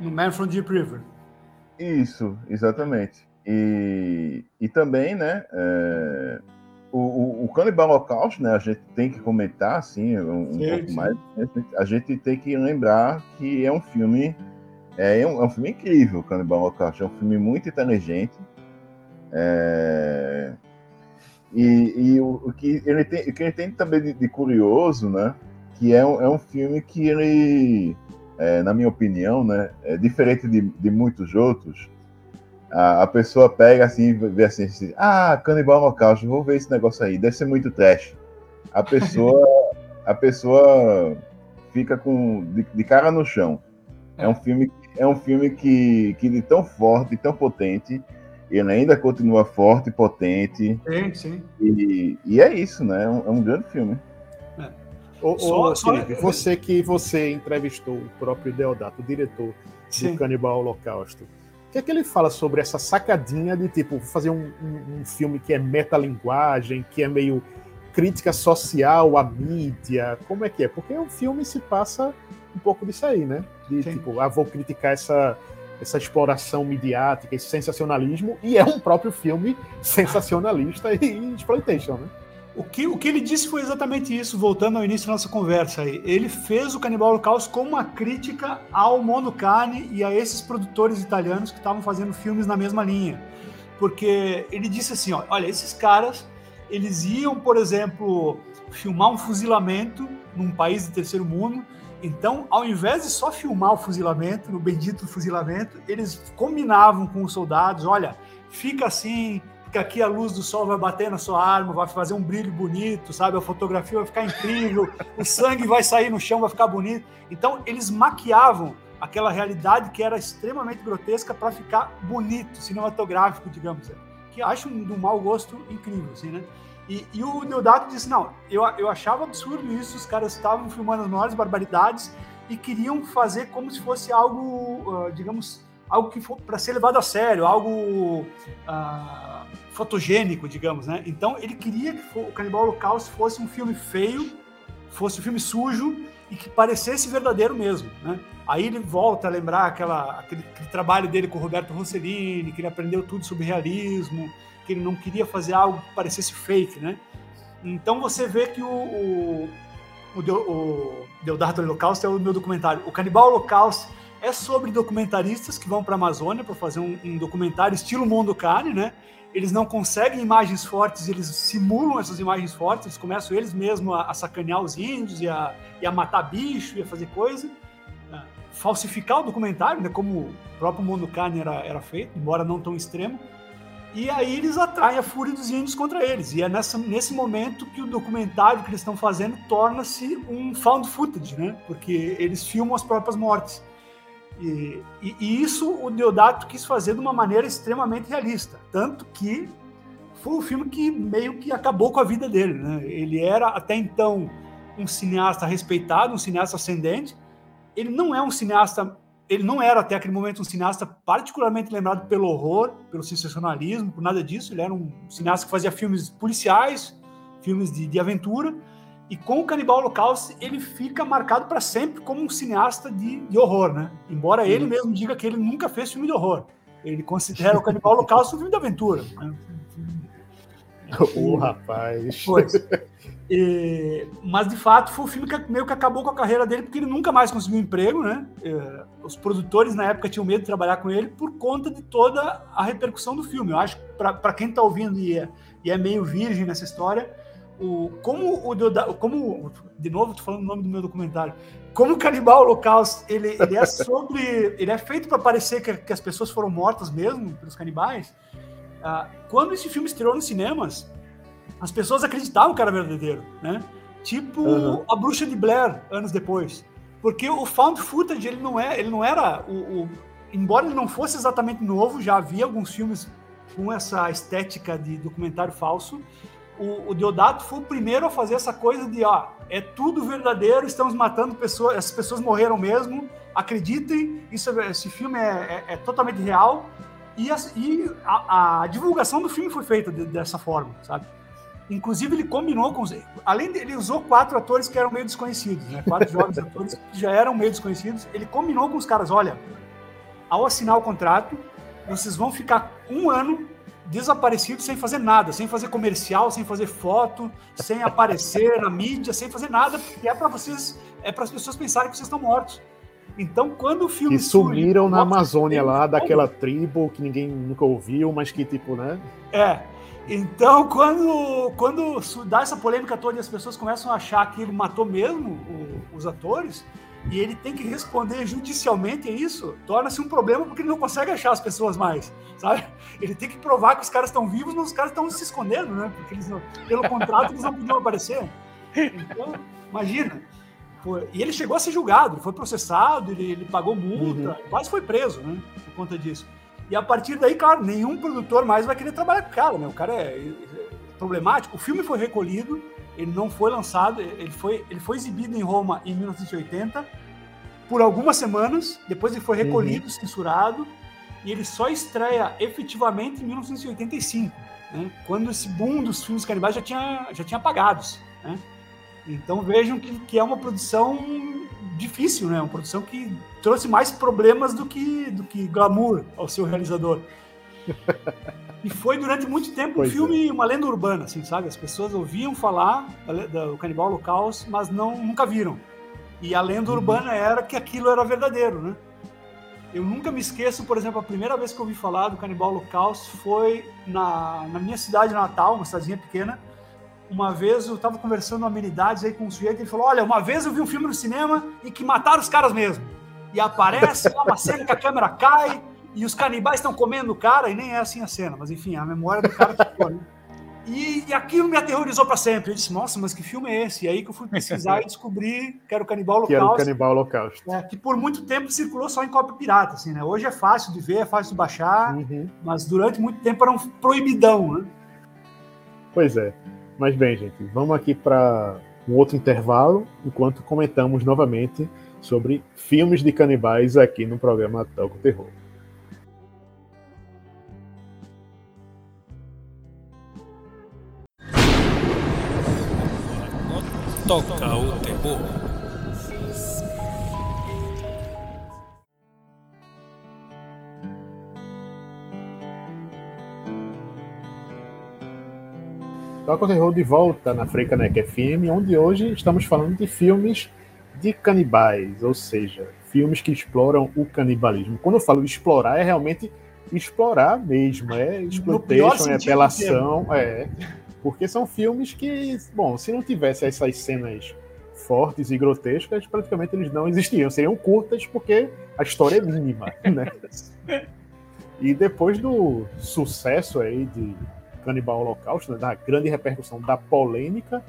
No Man from Deep River. Isso, exatamente. E, e também, né, é, o, o, o Cannibal Holocaust, né, a gente tem que comentar, assim, um, sim, pouco sim. mais, né, a gente tem que lembrar que é um filme, é, é um, é um filme incrível, o Cannibal Holocaust, é um filme muito inteligente, é, e, e o, o, que ele tem, o que ele tem também de, de curioso, né, que é um, é um filme que ele é, na minha opinião, né, é diferente de, de muitos outros, a, a, pessoa pega assim, vê assim, assim ah, Canibal Holocausto, vou ver esse negócio aí, deve ser muito trash. A pessoa, a pessoa fica com de, de, cara no chão. É um filme, é um filme que, que de tão forte, tão potente, ele ainda continua forte, potente. Sim, sim. E, e é isso, né? É um, é um grande filme. Ô, só, ô, Felipe, só... você que você entrevistou o próprio Deodato, o diretor Sim. do Canibal Holocausto, o que é que ele fala sobre essa sacadinha de tipo fazer um, um, um filme que é metalinguagem, que é meio crítica social à mídia? Como é que é? Porque o filme se passa um pouco disso aí, né? De Sim. tipo, ah, vou criticar essa essa exploração midiática, esse sensacionalismo, e é um próprio filme sensacionalista e exploitation, né? O que, o que ele disse foi exatamente isso, voltando ao início da nossa conversa aí. Ele fez o Canibal Holocaust como uma crítica ao Mondo Carne e a esses produtores italianos que estavam fazendo filmes na mesma linha. Porque ele disse assim, ó, olha, esses caras, eles iam, por exemplo, filmar um fuzilamento num país de terceiro mundo, então, ao invés de só filmar o fuzilamento, no bendito fuzilamento, eles combinavam com os soldados, olha, fica assim, que aqui a luz do sol vai bater na sua arma, vai fazer um brilho bonito, sabe? A fotografia vai ficar incrível, o sangue vai sair no chão, vai ficar bonito. Então, eles maquiavam aquela realidade que era extremamente grotesca para ficar bonito, cinematográfico, digamos. Que acho um, um mau gosto incrível, assim, né? E, e o Deodato disse: não, eu, eu achava absurdo isso, os caras estavam filmando as maiores barbaridades e queriam fazer como se fosse algo, uh, digamos, algo que for para ser levado a sério, algo. Uh, fotogênico, digamos, né? Então ele queria que o Canibal Holocausto fosse um filme feio, fosse um filme sujo e que parecesse verdadeiro mesmo, né? Aí ele volta a lembrar aquela, aquele, aquele trabalho dele com o Roberto Rossellini, que ele aprendeu tudo sobre realismo, que ele não queria fazer algo que parecesse fake, né? Então você vê que o, o, o, o Deodato Holocausto é o meu documentário. O Canibal Holocausto é sobre documentaristas que vão para a Amazônia para fazer um, um, documentário estilo Mundo Carne, né? eles não conseguem imagens fortes, eles simulam essas imagens fortes, eles começam eles mesmos a, a sacanear os índios e a, e a, matar bicho e a fazer coisa, a falsificar o documentário, né, como o próprio Mundo era, era feito, embora não tão extremo. E aí eles atraem a fúria dos índios contra eles. E é nessa, nesse momento que o documentário que eles estão fazendo torna-se um found footage, né? Porque eles filmam as próprias mortes. E, e, e, isso o Deodato quis fazer de uma maneira extremamente realista. Tanto que foi o filme que meio que acabou com a vida dele. Né? Ele era até então um cineasta respeitado, um cineasta ascendente. Ele não é um cineasta ele não era até aquele momento um cineasta particularmente lembrado pelo horror, pelo sensacionalismo, por nada disso. Ele era um cineasta que fazia filmes policiais, filmes de, de aventura. E com o Canibal Holocaust, ele fica marcado para sempre como um cineasta de, de horror, né? Embora Sim. ele mesmo diga que ele nunca fez filme de horror. Ele considera o Canibal Holocaust um filme de aventura. Né? Ô, oh, rapaz. Pois. E, mas de fato foi um filme que meio que acabou com a carreira dele porque ele nunca mais conseguiu emprego, né? É, os produtores na época tinham medo de trabalhar com ele por conta de toda a repercussão do filme. Eu acho que para quem está ouvindo e é, e é, meio virgem nessa história, o, como o como de novo estou falando o nome do meu documentário, como o Canibal Holocaust ele, ele é sobre ele é feito para parecer que, que, as pessoas foram mortas mesmo pelos canibais. Ah, quando esse filme estreou nos cinemas as pessoas acreditavam que era verdadeiro, né? Tipo uhum. a Bruxa de Blair anos depois, porque o found footage ele não é, ele não era o, o, embora ele não fosse exatamente novo, já havia alguns filmes com essa estética de documentário falso. O, o Deodato foi o primeiro a fazer essa coisa de, ó, é tudo verdadeiro, estamos matando pessoas, essas pessoas morreram mesmo, acreditem, isso, é, esse filme é, é, é totalmente real. E, a, e a, a, divulgação do filme foi feita de, dessa forma, sabe? Inclusive, ele combinou com os. Além de, ele usou quatro atores que eram meio desconhecidos, né? Quatro jovens atores que já eram meio desconhecidos. Ele combinou com os caras: olha, ao assinar o contrato, vocês vão ficar um ano desaparecidos sem fazer nada, sem fazer comercial, sem fazer foto, sem aparecer na mídia, sem fazer nada, porque é para vocês, é para as pessoas pensarem que vocês estão mortos. Então, quando o filme. Que sumiram na Amazônia lá, daquela tribo que ninguém nunca ouviu, mas que, tipo, né? É. Então, quando, quando dá essa polêmica toda e as pessoas começam a achar que ele matou mesmo o, os atores, e ele tem que responder judicialmente a isso, torna-se um problema porque ele não consegue achar as pessoas mais, sabe? Ele tem que provar que os caras estão vivos, mas os caras estão se escondendo, né? Porque eles não, pelo contrato eles não podiam aparecer. Então, imagina. e ele chegou a ser julgado, foi processado, ele, ele pagou multa, uhum. quase foi preso, né? Por conta disso. E a partir daí, claro, nenhum produtor mais vai querer trabalhar com o cara, né? O cara é, é problemático. O filme foi recolhido, ele não foi lançado, ele foi, ele foi exibido em Roma em 1980 por algumas semanas, depois ele foi recolhido, uhum. censurado, e ele só estreia efetivamente em 1985, né? quando esse boom dos filmes canibais já tinha, já tinha apagados. Né? Então vejam que, que é uma produção difícil, né? Uma produção que trouxe mais problemas do que, do que glamour ao seu realizador. e foi durante muito tempo pois um filme, é. uma lenda urbana, assim, sabe? As pessoas ouviam falar do Canibal Holocaust, mas não, nunca viram. E a lenda uhum. urbana era que aquilo era verdadeiro, né? Eu nunca me esqueço, por exemplo, a primeira vez que eu ouvi falar do Canibal Holocaust foi na, na minha cidade natal, uma cidadezinha pequena, uma vez eu tava conversando amenidades aí com um sujeito e ele falou: Olha, uma vez eu vi um filme no cinema em que mataram os caras mesmo. E aparece lá uma cena que a câmera cai e os canibais estão comendo o cara, e nem é assim a cena, mas enfim, a memória do cara ficou. Né? E, e aquilo me aterrorizou para sempre. Eu disse, nossa, mas que filme é esse? E aí que eu fui pesquisar e descobri que era o Canibal Holocausto. Que era o Canibal Holocausto. É, que por muito tempo circulou só em cópia pirata, assim, né? Hoje é fácil de ver, é fácil de baixar, uhum. mas durante muito tempo era um proibidão, né? Pois é. Mas bem, gente, vamos aqui para um outro intervalo, enquanto comentamos novamente sobre filmes de canibais aqui no programa o Terror. Toca o Terror. Toca o Terror de volta na Freicaneca FM, onde hoje estamos falando de filmes de canibais, ou seja, filmes que exploram o canibalismo. Quando eu falo explorar, é realmente explorar mesmo, é exploitation, é apelação, é. Porque são filmes que, bom, se não tivesse essas cenas fortes e grotescas, praticamente eles não existiam. Seriam curtas porque a história é mínima, né? E depois do sucesso aí de Canibal Holocausto, né, da grande repercussão da polêmica,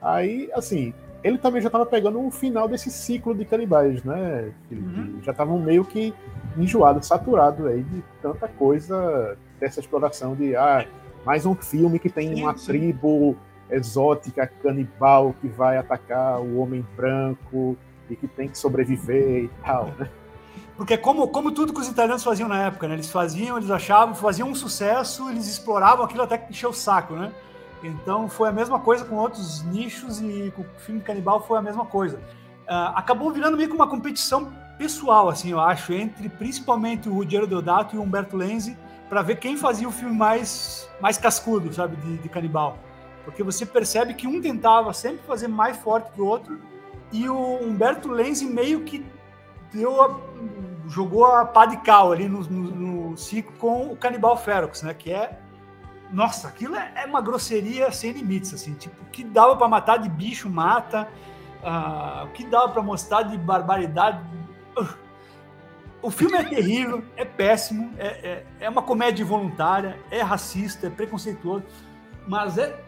aí, assim, ele também já estava pegando o final desse ciclo de canibais, né? Uhum. Já estavam meio que enjoados, saturados aí de tanta coisa dessa exploração de ah, mais um filme que tem uma tribo exótica, canibal, que vai atacar o homem branco e que tem que sobreviver e tal, né? Porque como, como tudo que os italianos faziam na época, né? Eles faziam, eles achavam, faziam um sucesso, eles exploravam aquilo até que encheu o saco, né? Então foi a mesma coisa com outros nichos e com o filme Canibal foi a mesma coisa. Uh, acabou virando meio que uma competição pessoal, assim, eu acho, entre principalmente o Ruggero Deodato e o Humberto Lenzi, para ver quem fazia o filme mais, mais cascudo, sabe, de, de Canibal. Porque você percebe que um tentava sempre fazer mais forte que o outro e o Humberto Lenzi meio que deu a, jogou a pá de cal ali no, no, no ciclo com o Canibal Ferox, né? Que é nossa, aquilo é, é uma grosseria sem limites, assim, tipo, o que dava para matar de bicho mata, uh, o que dava para mostrar de barbaridade. Uh. O filme é terrível, é péssimo, é, é, é, uma comédia voluntária, é racista, é preconceituoso, mas é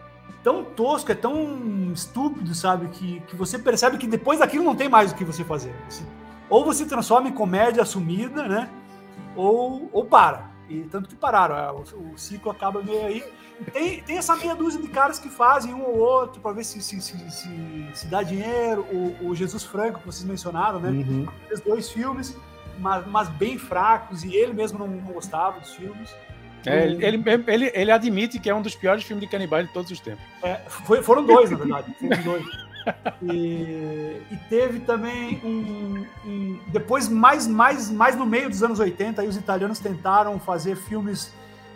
tão tosco, é tão estúpido, sabe, que, que você percebe que depois daquilo não tem mais o que você fazer. Assim, ou você transforma em comédia assumida, né? Ou, ou para. E tanto que pararam, é, o, o ciclo acaba meio aí. Tem, tem essa meia dúzia de caras que fazem um ou outro para ver se se, se, se, se, dá dinheiro. O, o, Jesus Franco, que vocês mencionaram, né? Uhum. Fez dois filmes, mas, mas bem fracos, e ele mesmo não, não gostava dos filmes. É, ele, ele, ele admite que é um dos piores filmes de canibais de todos os tempos. É, foi, foram dois, na verdade. Foram dois. E, e, teve também um, um, Depois, mais, mais, mais no meio dos anos 80, aí os italianos tentaram fazer filmes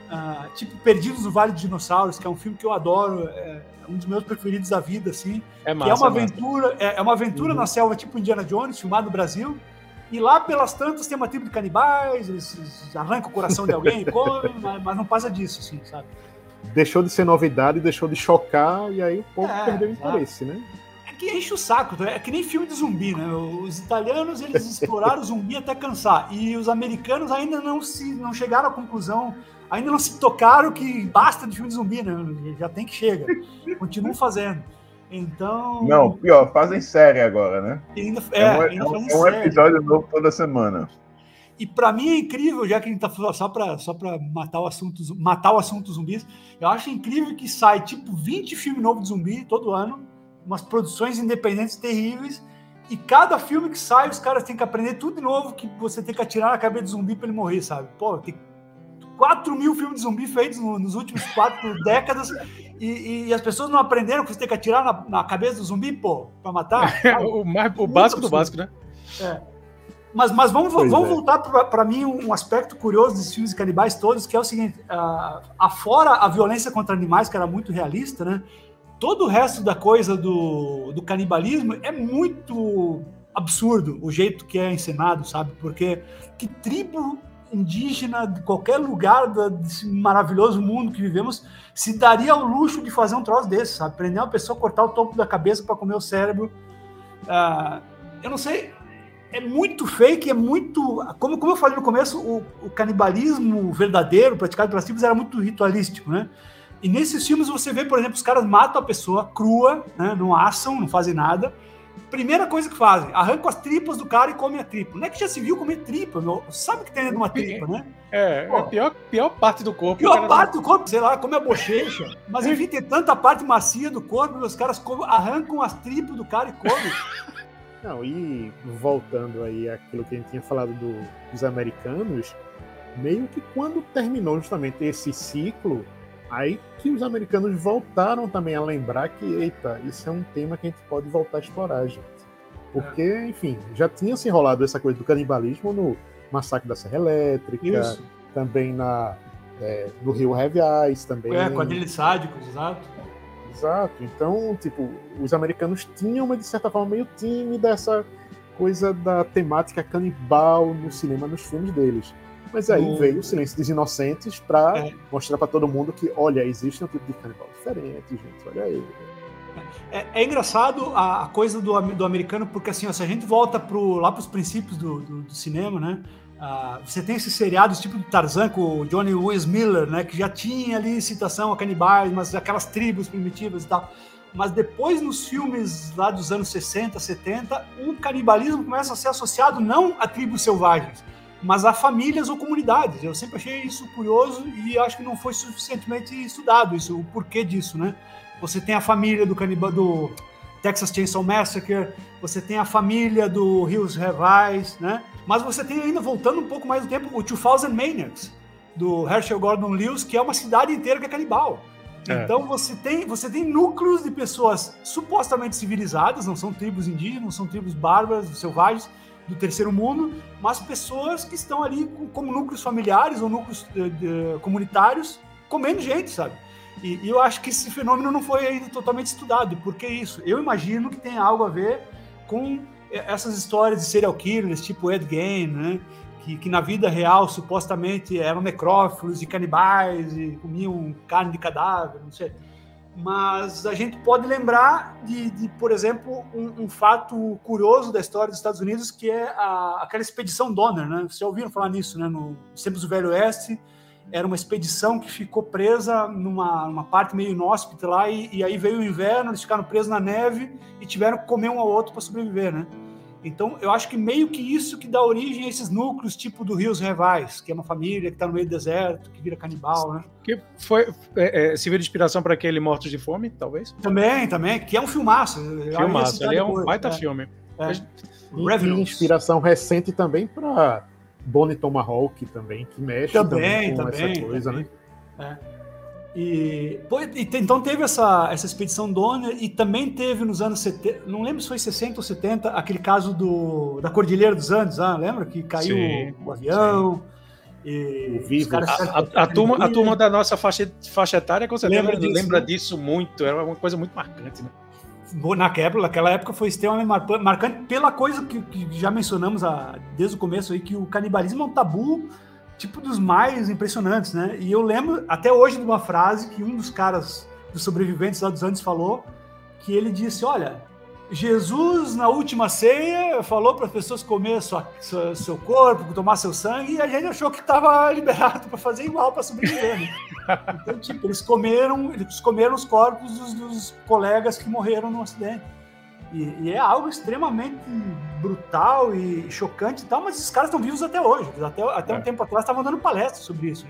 uh, tipo Perdidos no Vale de Dinossauros, que é um filme que eu adoro, é, é um dos meus preferidos da vida, assim. É massa, que é uma aventura, é, é, uma aventura uhum. na selva, tipo Indiana Jones, filmado no Brasil. E lá pelas tantas tem uma tribo de canibais, eles arrancam o coração de alguém e comem, mas, não passa disso, assim, sabe? Deixou de ser novidade, deixou de chocar, e aí o povo é, perdeu o interesse, né? que enche o saco, é que nem filme de zumbi, né? Os italianos eles exploraram o zumbi até cansar e os americanos ainda não se não chegaram à conclusão, ainda não se tocaram que basta de filme de zumbi, né? Já tem que chega, continuam fazendo. Então. Não, pior, fazem série agora, né? Ainda, é, é, um, ainda é um, é um episódio novo toda semana. E para mim é incrível, já que a gente tá falando só para só para matar o assunto matar o assunto zumbis, eu acho incrível que sai tipo 20 filmes novos de zumbi todo ano umas produções independentes terríveis. E cada filme que sai, os caras têm que aprender tudo de novo, que você tem que atirar na cabeça do zumbi para ele morrer, sabe? Pô, tem 4 mil filmes de zumbi feitos no, nos últimos quatro décadas e, e, as pessoas não aprenderam que você tem que atirar na, na cabeça do zumbi, pô, para matar. o, mais, o básico do básico, né? É. Mas, mas vamos, vamos é. voltar para mim um aspecto curioso dos filmes de canibais todos, que é o seguinte: uh, afora a violência contra animais, que era muito realista, né? todo o resto da coisa do, do canibalismo é muito absurdo o jeito que é ensinado, sabe? Porque que tribo indígena de qualquer lugar desse maravilhoso mundo que vivemos se daria ao luxo de fazer um troço desse, sabe? Prender uma pessoa, cortar o topo da cabeça para comer o cérebro. Uh, eu não sei, é muito fake, é muito. Como, como eu falei no começo, o, o canibalismo verdadeiro praticado pelas tribos era muito ritualístico, né? E nesses filmes você vê, por exemplo, os caras matam a pessoa crua, né, não assam, não fazem nada. Primeira coisa que fazem, arrancam as tripas do cara e comem a tripa. Não é que já se viu comer tripa, meu. sabe que tem dentro de uma tripa, né? É, é a pior, pior parte do corpo. Pior parte não... do corpo, sei lá, come a bochecha. Mas enfim, tem tanta parte macia do corpo que os caras arrancam as tripas do cara e comem. Não, e voltando aí àquilo que a gente tinha falado do, dos americanos, meio que quando terminou justamente esse ciclo, Aí que os americanos voltaram também a lembrar que, eita, isso é um tema que a gente pode voltar a explorar, gente. Porque, é. enfim, já tinha se enrolado essa coisa do canibalismo no Massacre da Serra Elétrica, isso. também na, é, no Rio Heavy Eyes, também. É, quadrilhos sádicos, exato. Exato. Então, tipo, os americanos tinham uma, de certa forma, meio tímida essa coisa da temática canibal no cinema, nos filmes deles. Mas aí veio o Silêncio dos Inocentes para é. mostrar para todo mundo que, olha, existe um tipo de canibal diferente, gente, olha aí. É, é engraçado a, a, coisa do, do americano, porque assim, ó, se a gente volta pro, lá para os princípios do, do, do, cinema, né? Você tem esses seriados tipo do Tarzan com o Johnny Willis Miller, né, que já tinha ali citação a canibais, mas aquelas tribos primitivas e tal. Mas depois, nos filmes lá dos anos 60, 70, o canibalismo começa a ser associado não a tribos selvagens, mas a famílias ou comunidades. Eu sempre achei isso curioso e acho que não foi suficientemente estudado isso, o porquê disso, né? Você tem a família do canibal do Texas Chainsaw Massacre, você tem a família do Hills Have né? Mas você tem ainda, voltando um pouco mais do tempo, o 2000 Maniacs, do Herschel Gordon Lewis, que é uma cidade inteira que é canibal. É. Então você tem, você tem núcleos de pessoas supostamente civilizadas, não são tribos indígenas, não são tribos bárbaras, selvagens do terceiro mundo, mas pessoas que estão ali com, como núcleos familiares ou núcleos de, de, comunitários comendo gente, sabe? E, e, eu acho que esse fenômeno não foi ainda totalmente estudado. Por que isso? Eu imagino que tem algo a ver com essas histórias de serial killers, tipo Ed Gein, né? Que, que, na vida real supostamente eram necrófilos e canibais e comiam carne de cadáver, não sei. Mas a gente pode lembrar de, de por exemplo, um, um, fato curioso da história dos Estados Unidos, que é a, aquela expedição Donner, né? Vocês já ouviram falar nisso, né? No tempos do Velho Oeste, era uma expedição que ficou presa numa, numa parte meio inóspita lá, e, e, aí veio o inverno, eles ficaram presos na neve e tiveram que comer um ao outro para sobreviver, né? Então, eu acho que meio que isso que dá origem a esses núcleos, tipo do Rios Revais, que é uma família que está no meio do deserto, que vira canibal, né? Que foi, é, é, serviu de inspiração para aquele Mortos de Fome, talvez? Também, também, que é um filmaço. Filmaço, ali é um baita é. filme. É. E, e inspiração recente também para Bonnie Tomahawk também, que mexe também, também com também, essa coisa, também. né? É. E, então teve essa, essa expedição Donner e também teve nos anos 70, não lembro se foi 60 ou 70, aquele caso do, da Cordilheira dos Andes, ah, lembra? Que caiu sim, o avião. E o a, a, a, turma, a turma da nossa faixa, faixa etária com certeza lembra, disso, lembra né? disso muito, era uma coisa muito marcante, né? Naquela, naquela época foi extremamente marcante pela coisa que, que já mencionamos a, desde o começo aí, que o canibalismo é um tabu tipo dos mais impressionantes, né? E eu lembro até hoje de uma frase que um dos caras dos sobreviventes lá dos Andes falou, que ele disse, olha, Jesus na última ceia falou para as pessoas comer sua, sua, seu corpo, tomar seu sangue, e a gente achou que estava liberado para fazer igual para sobreviver. Né? Então, tipo, eles comeram, eles comeram os corpos dos, dos colegas que morreram no acidente. E, e, é algo extremamente brutal e chocante e tal, mas esses caras estão vivos até hoje. Até, até é. um tempo atrás estavam dando palestras sobre isso.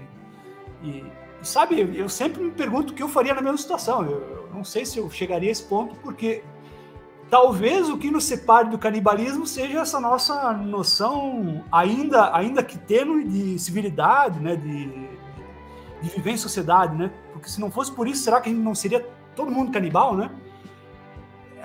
E, e, sabe, eu sempre me pergunto o que eu faria na mesma situação. Eu, eu não sei se eu chegaria a esse ponto, porque talvez o que nos separe do canibalismo seja essa nossa noção, ainda, ainda que tênue, de civilidade, né? de, de viver em sociedade. Né? Porque se não fosse por isso, será que a gente não seria todo mundo canibal, né?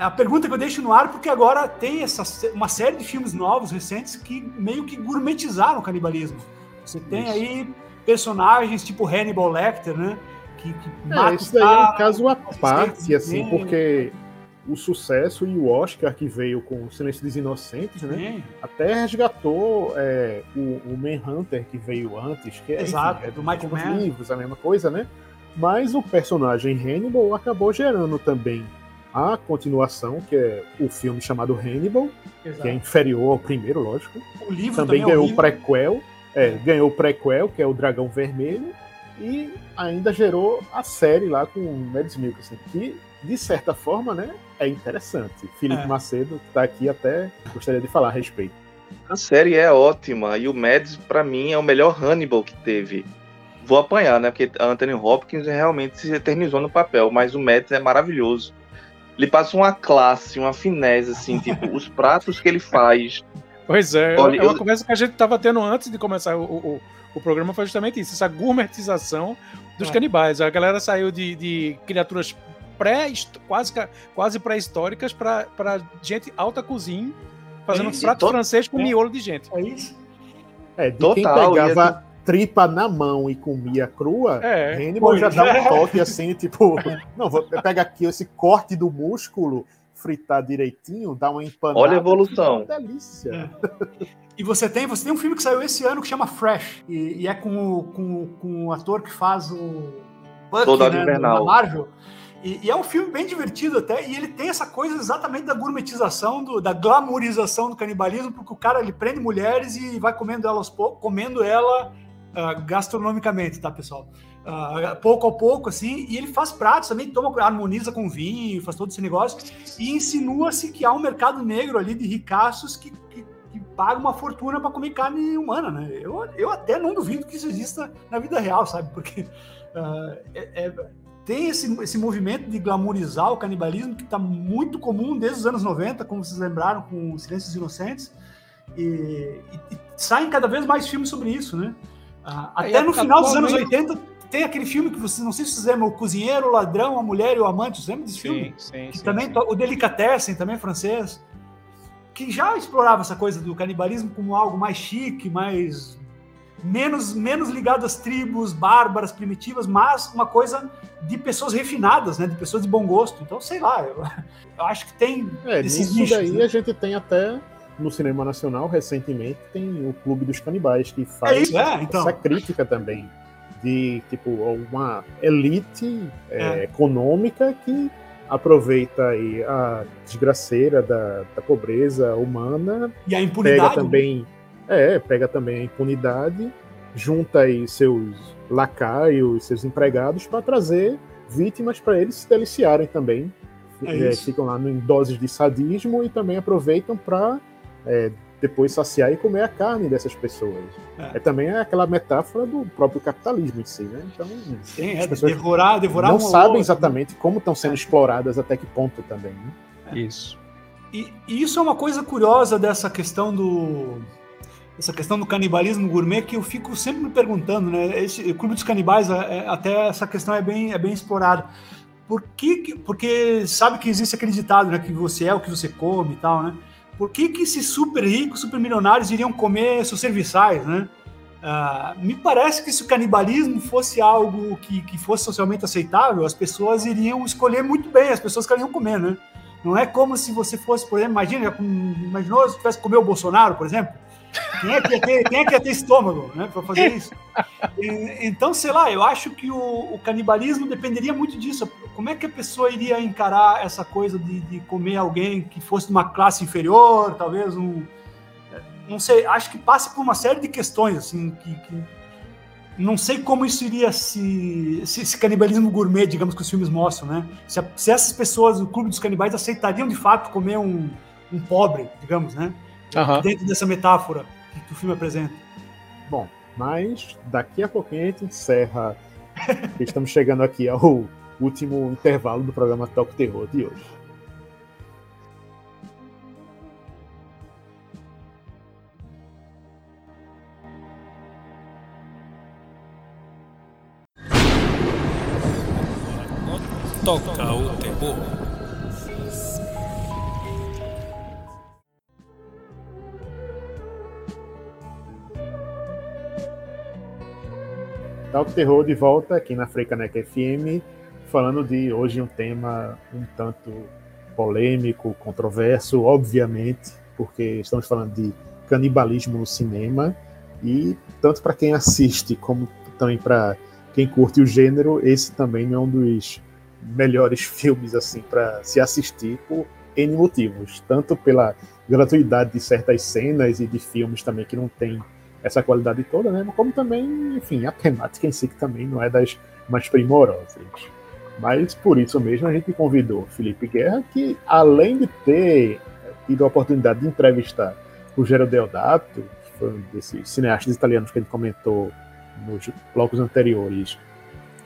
A pergunta que eu deixo no ar, porque agora tem essa, uma série de filmes novos, recentes, que meio que gourmetizaram o canibalismo. Você tem isso. aí personagens tipo Hannibal Lecter, né? Que, que é, isso daí é um caso à parte, assim, porque o sucesso e o Oscar que veio com o Silêncio dos Inocentes, né? Sim. Até resgatou é, o, o Manhunter que veio antes, que é, Exato, enfim, é do Michael Mann. livros, a mesma coisa, né? Mas o personagem Hannibal acabou gerando também a continuação, que é o filme chamado Hannibal, Exato. que é inferior ao primeiro, lógico. O livro também, também ganhou o prequel, é, ganhou o prequel, que é o Dragão Vermelho, e ainda gerou a série lá com o Mads Mikkelsen, que de certa forma, né, é interessante. Felipe é. Macedo que está aqui até gostaria de falar a respeito. A série é ótima e o Mads para mim é o melhor Hannibal que teve. Vou apanhar, né? Porque Anthony Hopkins realmente se eternizou no papel, mas o Mads é maravilhoso. Ele passa uma classe, uma finesse, assim, tipo, os pratos que ele faz. Pois é, Olha, é uma eu... conversa que a gente estava tendo antes de começar o, o, o, programa foi justamente isso, essa gourmetização dos é. canibais. A galera saiu de, de criaturas pré, quase, quase pré-históricas para gente alta cozinha, fazendo é um prato francês com é. miolo de gente. É isso. É, de Total, quem pegava tripa na mão e comia crua, é, Hannibal já dá um é. toque assim, tipo, não, vou pegar aqui esse corte do músculo, fritar direitinho, dar uma empanada. Olha a evolução. É delícia. É. E você tem, você tem um filme que saiu esse ano que chama Fresh, e, e é com o, com, com o ator que faz o Bucky, Soldado né, Invernal. Marvel. E, e, é um filme bem divertido até, e ele tem essa coisa exatamente da gourmetização, do, da glamourização do canibalismo, porque o cara ele prende mulheres e vai comendo elas comendo ela uh, gastronomicamente, tá, pessoal? Uh, pouco a pouco, assim, e ele faz pratos também, toma, harmoniza com vinho, faz todo esse negócio, e insinua-se que há um mercado negro ali de ricaços que, que, que paga uma fortuna para comer carne humana, né? Eu, eu até não duvido que isso exista na vida real, sabe? Porque uh, é, é, tem esse, esse movimento de glamourizar o canibalismo que está muito comum desde os anos 90, como vocês lembraram, com Silêncios Inocentes, e, e, e saem cada vez mais filmes sobre isso, né? Uh, até no final dos anos 80 tem aquele filme que vocês não sei se vocês lembram, o cozinheiro, o ladrão, a mulher e o amante. Vocês lembram desse sim, filme? Sim, que sim, também sim. O Delicatessen, também francês, que já explorava essa coisa do canibalismo como algo mais chique, mais menos menos ligado às tribos bárbaras primitivas, mas uma coisa de pessoas refinadas, né, de pessoas de bom gosto. Então, sei lá, eu, eu acho que tem é, esses nichos, daí né? a gente tem até no cinema nacional recentemente tem o Clube dos Canibais que faz é isso, é, então. essa crítica também de tipo uma elite é, é. econômica que aproveita aí a desgraceira da, da, pobreza humana e a impunidade pega também é pega também a impunidade junta aí seus lacaios seus empregados para trazer vítimas para eles se deliciarem também é é, ficam lá em doses de sadismo e também aproveitam para é, depois saciar e comer a carne dessas pessoas. É, é também aquela metáfora do próprio capitalismo em si, né? Então, Sim, as é, pessoas devorar, devorar não sabem né? exatamente como estão sendo exploradas até que ponto também. Né? É. Isso. E, e, isso é uma coisa curiosa dessa questão do essa questão do canibalismo gourmet que eu fico sempre me perguntando, né? Esse Clube dos Canibais, é, até essa questão é bem, é bem explorada. Por que, porque sabe que existe aquele ditado, né? Que você é o que você come e tal, né? Por que, que esses super ricos, super milionários iriam comer seus serviçais, né? Uh, me parece que se o canibalismo fosse algo que, que fosse socialmente aceitável, as pessoas iriam escolher muito bem as pessoas que iriam comer, né? Não é como se você fosse, por exemplo, imagina, imaginou se tivesse comer o Bolsonaro, por exemplo, quem é que ia ter, quem é que ia ter estômago né, para fazer isso? Então, sei lá, eu acho que o, o, canibalismo dependeria muito disso. Como é que a pessoa iria encarar essa coisa de, de comer alguém que fosse de uma classe inferior, talvez um. Não sei, acho que passa por uma série de questões, assim, que, que não sei como isso iria se, se esse canibalismo gourmet, digamos que os filmes mostram, né? Se, se essas pessoas do clube dos canibais aceitariam de fato comer um, um pobre, digamos, né? Uhum. dentro dessa metáfora que o filme apresenta. Bom, mas daqui a pouquinho a gente encerra. Estamos chegando aqui ao último intervalo do programa Talk Terror de hoje. Talk Terror de volta aqui na Freicaneca FM, falando de hoje um tema um tanto polêmico, controverso, obviamente, porque estamos falando de canibalismo no cinema. E tanto para quem assiste como também para quem curte o gênero, esse também é um dos melhores filmes assim para se assistir por N motivos, tanto pela gratuidade de certas cenas e de filmes também que não tem essa qualidade toda, né? Como também, enfim, a temática em si que também não é das mais primorosas. Mas por isso mesmo a gente convidou Felipe Guerra, que além de ter tido a oportunidade de entrevistar o Gero Deodato, que foi um desses cineastas italianos que a gente comentou nos blocos anteriores,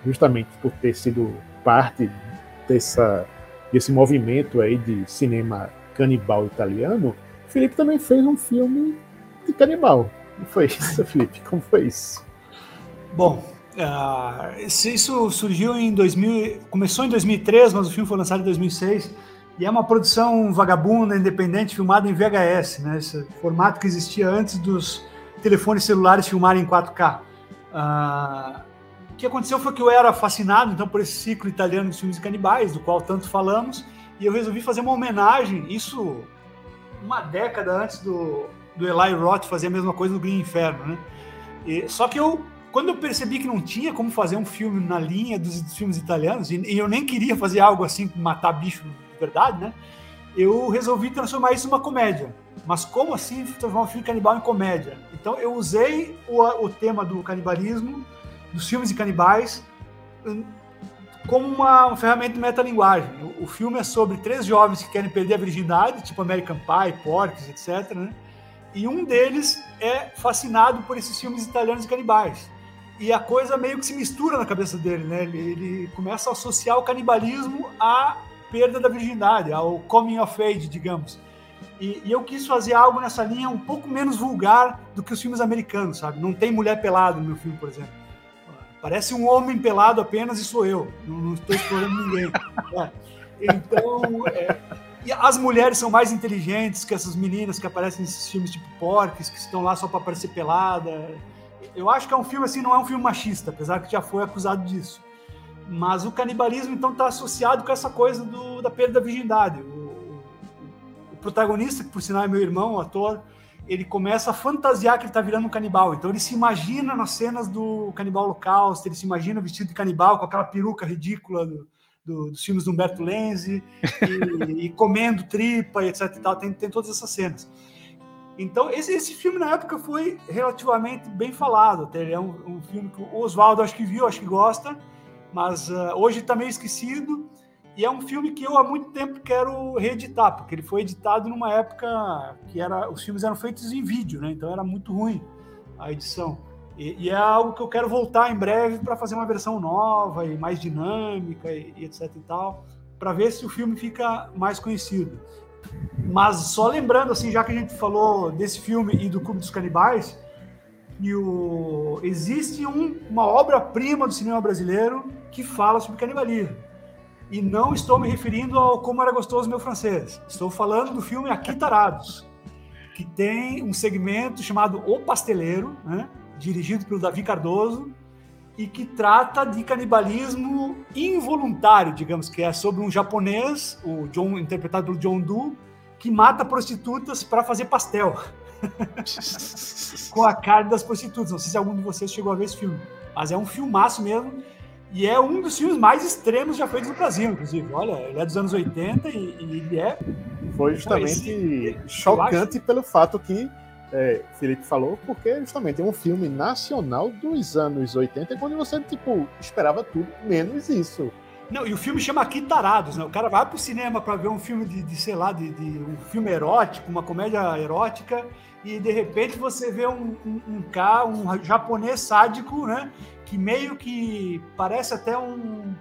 justamente por ter sido parte dessa, desse movimento aí de cinema canibal italiano, Felipe também fez um filme de canibal, como foi isso, Felipe? Como foi isso? Bom, uh, isso surgiu em 2000, começou em 2003, mas o filme foi lançado em 2006 e é uma produção vagabunda, independente, filmada em VHS, né? Esse formato que existia antes dos telefones celulares filmarem em 4K. Uh, ah, o que aconteceu foi que eu era fascinado então por esse ciclo italiano de filmes canibais, do qual tanto falamos, e eu resolvi fazer uma homenagem, isso uma década antes do, do Eli Roth fazer a mesma coisa no Green Inferno, né? E, só que eu quando eu percebi que não tinha como fazer um filme na linha dos, dos filmes italianos, e, e, eu nem queria fazer algo assim, matar bicho de verdade, né? Eu resolvi transformar isso numa comédia. Mas como assim transformar um filme canibal em comédia? Então eu usei o, o tema do canibalismo, dos filmes de canibais, hum, como uma, uma ferramenta de metalinguagem. O, o filme é sobre três jovens que querem perder a virgindade, tipo American Pie, Porks, etc. Né? E um deles é fascinado por esses filmes italianos de canibais. E a coisa meio que se mistura na cabeça dele, né? Ele, ele começa a associar o canibalismo à perda da virgindade, ao coming of age, digamos. E, e, eu quis fazer algo nessa linha um pouco menos vulgar do que os filmes americanos, sabe? Não tem mulher pelada no meu filme, por exemplo. Parece um homem pelado apenas e sou eu. Não, não estou explorando ninguém. É. Então, é, e as mulheres são mais inteligentes que essas meninas que aparecem nesses filmes tipo Porques, que estão lá só para aparecer pelada. Eu acho que é um filme assim, não é um filme machista, apesar que já foi acusado disso. Mas o canibalismo então está associado com essa coisa do, da perda da virgindade. O, o, protagonista, que por sinal é meu irmão, o ator, ele começa a fantasiar que ele está virando um canibal. Então ele se imagina nas cenas do canibal holocausto, ele se imagina vestido de canibal com aquela peruca ridícula do, do, dos filmes do Humberto Lenzi e, e, comendo tripa e etc. E tal. Tem, tem todas essas cenas. Então, esse, esse filme na época foi relativamente bem falado. Ele é um, um filme que o Oswaldo acho que viu, acho que gosta, mas uh, hoje está meio esquecido. E é um filme que eu há muito tempo quero reeditar, porque ele foi editado numa época que era, os filmes eram feitos em vídeo, né? Então era muito ruim a edição. E, e é algo que eu quero voltar em breve para fazer uma versão nova e mais dinâmica e, e etc e tal, para ver se o filme fica mais conhecido. Mas só lembrando, assim, já que a gente falou desse filme e do Clube dos Canibais, o... existe um, uma obra-prima do cinema brasileiro que fala sobre canibalismo e não estou me referindo ao Como Era Gostoso Meu Francês. Estou falando do filme Aqui Tarados, que tem um segmento chamado O Pasteleiro, né, dirigido pelo Davi Cardoso, e que trata de canibalismo involuntário, digamos, que é sobre um japonês, o John, interpretado pelo John Doe, que mata prostitutas para fazer pastel. Com a carne das prostitutas. Não sei se algum de vocês chegou a ver esse filme, mas é um filmaço mesmo e é um dos filmes mais extremos já feitos no Brasil, inclusive. Olha, ele é dos anos 80 e, e ele é. Foi justamente chocante acho... pelo fato que é, Felipe falou, porque justamente é um filme nacional dos anos 80, quando você, tipo, esperava tudo menos isso. Não, e o filme chama Aqui Tarados, né? O cara vai pro cinema para ver um filme de, de sei lá, de, de, um filme erótico, uma comédia erótica, e de repente você vê um, um, um cara, um japonês sádico, né? que meio que parece até um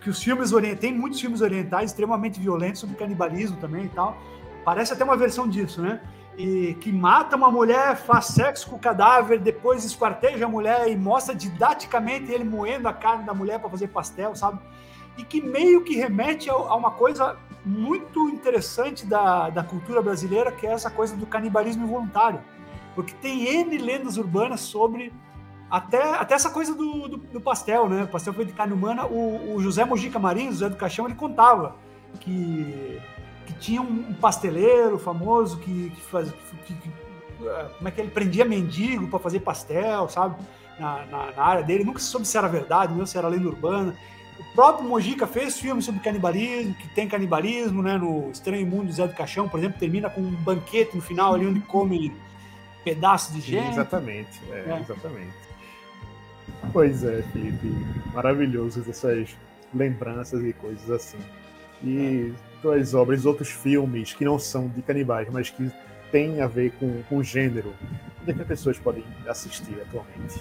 que os filmes orientais, tem muitos filmes orientais extremamente violentos sobre canibalismo também e tal. Parece até uma versão disso, né? E que mata uma mulher, faz sexo com o cadáver, depois esquarteja a mulher e mostra didaticamente ele moendo a carne da mulher para fazer pastel, sabe? E que meio que remete a, uma coisa muito interessante da, da cultura brasileira, que é essa coisa do canibalismo involuntário. Porque tem N lendas urbanas sobre até, até essa coisa do, do, do, pastel, né? O pastel foi de carne humana. O, o José Mojica Marins, José do Caixão, ele contava que, que tinha um, pasteleiro famoso que, que faz. Que, que, eh, como é que ele prendia mendigo para fazer pastel, sabe? Na, na, na, área dele. Nunca se soube se era verdade, não se era lenda urbana. O próprio Mojica fez filme sobre canibalismo, que tem canibalismo, né? No Estranho Mundo do Zé do Caixão, por exemplo, termina com um banquete no final ali onde come pedaços de gente. Exatamente, é, é. exatamente. Pois é, Felipe. Maravilhoso essas lembranças e coisas assim. E tuas obras, outros filmes que não são de canibais, mas que têm a ver com, com gênero, onde é que as pessoas podem assistir atualmente?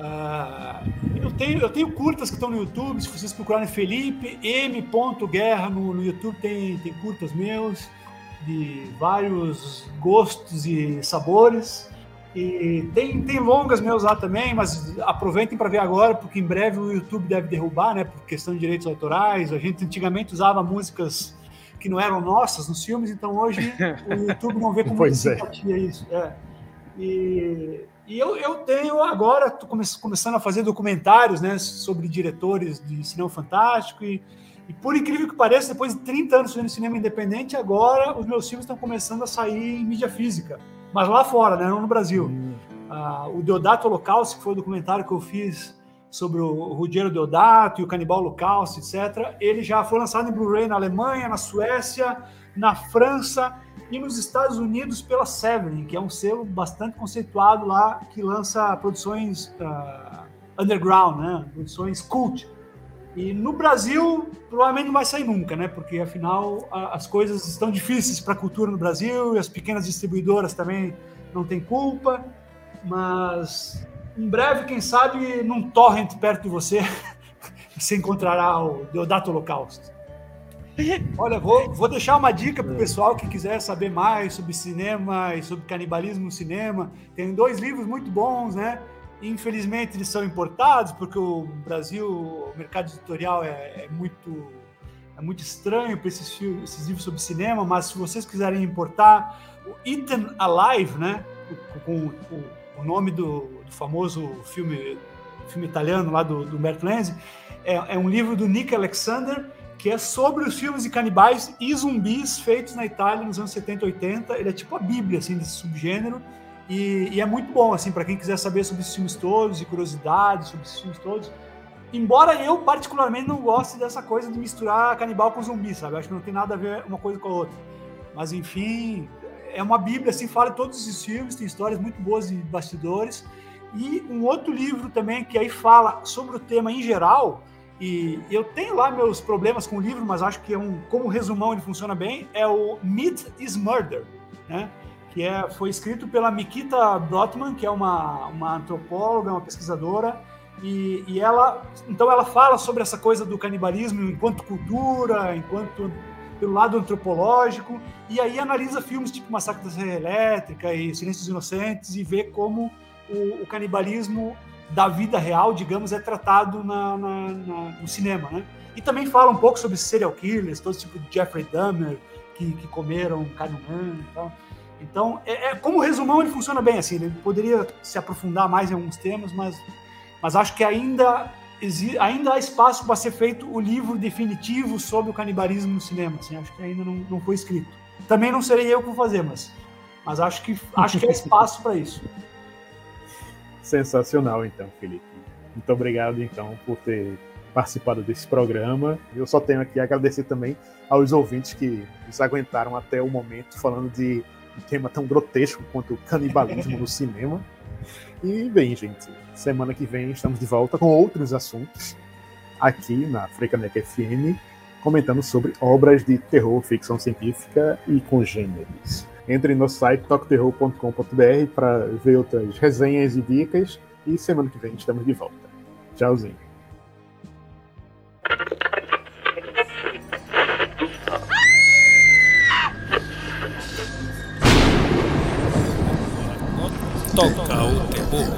Ah, eu, tenho, eu tenho curtas que estão no YouTube, se vocês procurarem Felipe M. Guerra no, no YouTube, tem, tem curtas meus, de vários gostos e sabores. E tem, tem longas meus lá também, mas aproveitem para ver agora, porque em breve o YouTube deve derrubar, né? Por questão de direitos autorais. A gente antigamente usava músicas que não eram nossas nos filmes, então hoje o YouTube não vê com muita é. simpatia é. isso. É. E, e eu, eu tenho agora, estou come, começando a fazer documentários né, sobre diretores de cinema fantástico e, e por incrível que pareça, depois de 30 anos fazendo cinema independente, agora os meus filmes estão começando a sair em mídia física mas lá fora, né? Não no Brasil. Hum. Uh, o Deodato Holocausto, que foi o documentário que eu fiz sobre o Ruggiero Deodato e o Canibal Holocausto, etc., ele já foi lançado em Blu-ray na Alemanha, na Suécia, na França e nos Estados Unidos pela Severin, que é um selo bastante conceituado lá, que lança produções uh, underground, né? produções cult. E no Brasil, provavelmente não vai sair nunca, né? Porque afinal as coisas estão difíceis para a cultura no Brasil e as pequenas distribuidoras também não têm culpa. Mas em breve, quem sabe, num torrent perto de você, você encontrará o Deodato Holocausto. Olha, vou, vou deixar uma dica para o pessoal que quiser saber mais sobre cinema e sobre canibalismo no cinema. Tem dois livros muito bons, né? Infelizmente eles são importados porque o Brasil, o mercado editorial é, é muito é muito estranho para esses, esses, livros sobre cinema, mas se vocês quiserem importar o Eaten Alive, né, com, o nome do, do, famoso filme filme italiano lá do, do Humberto Lenzi, é, é um livro do Nick Alexander que é sobre os filmes de canibais e zumbis feitos na Itália nos anos 70 e 80. Ele é tipo a bíblia assim desse subgênero e, e é muito bom, assim, para quem quiser saber sobre esses filmes todos e curiosidades sobre esses filmes todos. Embora eu, particularmente, não goste dessa coisa de misturar canibal com zumbi, sabe? acho que não tem nada a ver uma coisa com a outra. Mas, enfim, é uma bíblia, assim, fala todos os filmes, tem histórias muito boas de bastidores. E um outro livro também que aí fala sobre o tema em geral, e eu tenho lá meus problemas com o livro, mas acho que é um, como resumão ele funciona bem, é o Meat is Murder, né? que é, foi escrito pela Mikita Brotman, que é uma, uma antropóloga, uma pesquisadora, e, e ela, então ela fala sobre essa coisa do canibalismo enquanto cultura, enquanto pelo lado antropológico, e aí analisa filmes tipo Massacre da Serra Elétrica e Silêncios Inocentes e vê como o, o canibalismo da vida real, digamos, é tratado na, na, na, no cinema, né? E também fala um pouco sobre serial killers, todo tipo de Jeffrey Dahmer, que, que comeram carne humana e tal. Então, é, é, como resumão, ele funciona bem assim. Ele poderia se aprofundar mais em alguns temas, mas, mas acho que ainda, ainda há espaço para ser feito o livro definitivo sobre o canibalismo no cinema. Assim, acho que ainda não, não foi escrito. Também não serei eu que vou fazer, mas, mas acho, que, acho que há espaço para isso. Sensacional, então, Felipe. Muito obrigado, então, por ter participado desse programa. Eu só tenho aqui a agradecer também aos ouvintes que nos aguentaram até o momento falando de um tema tão grotesco quanto o canibalismo no cinema. E bem, gente, semana que vem estamos de volta com outros assuntos aqui na Frecanec FM, comentando sobre obras de terror, ficção científica e congêneres. Entre no site toqueterror.com.br para ver outras resenhas e dicas. E semana que vem estamos de volta. Tchauzinho. Toca o terror.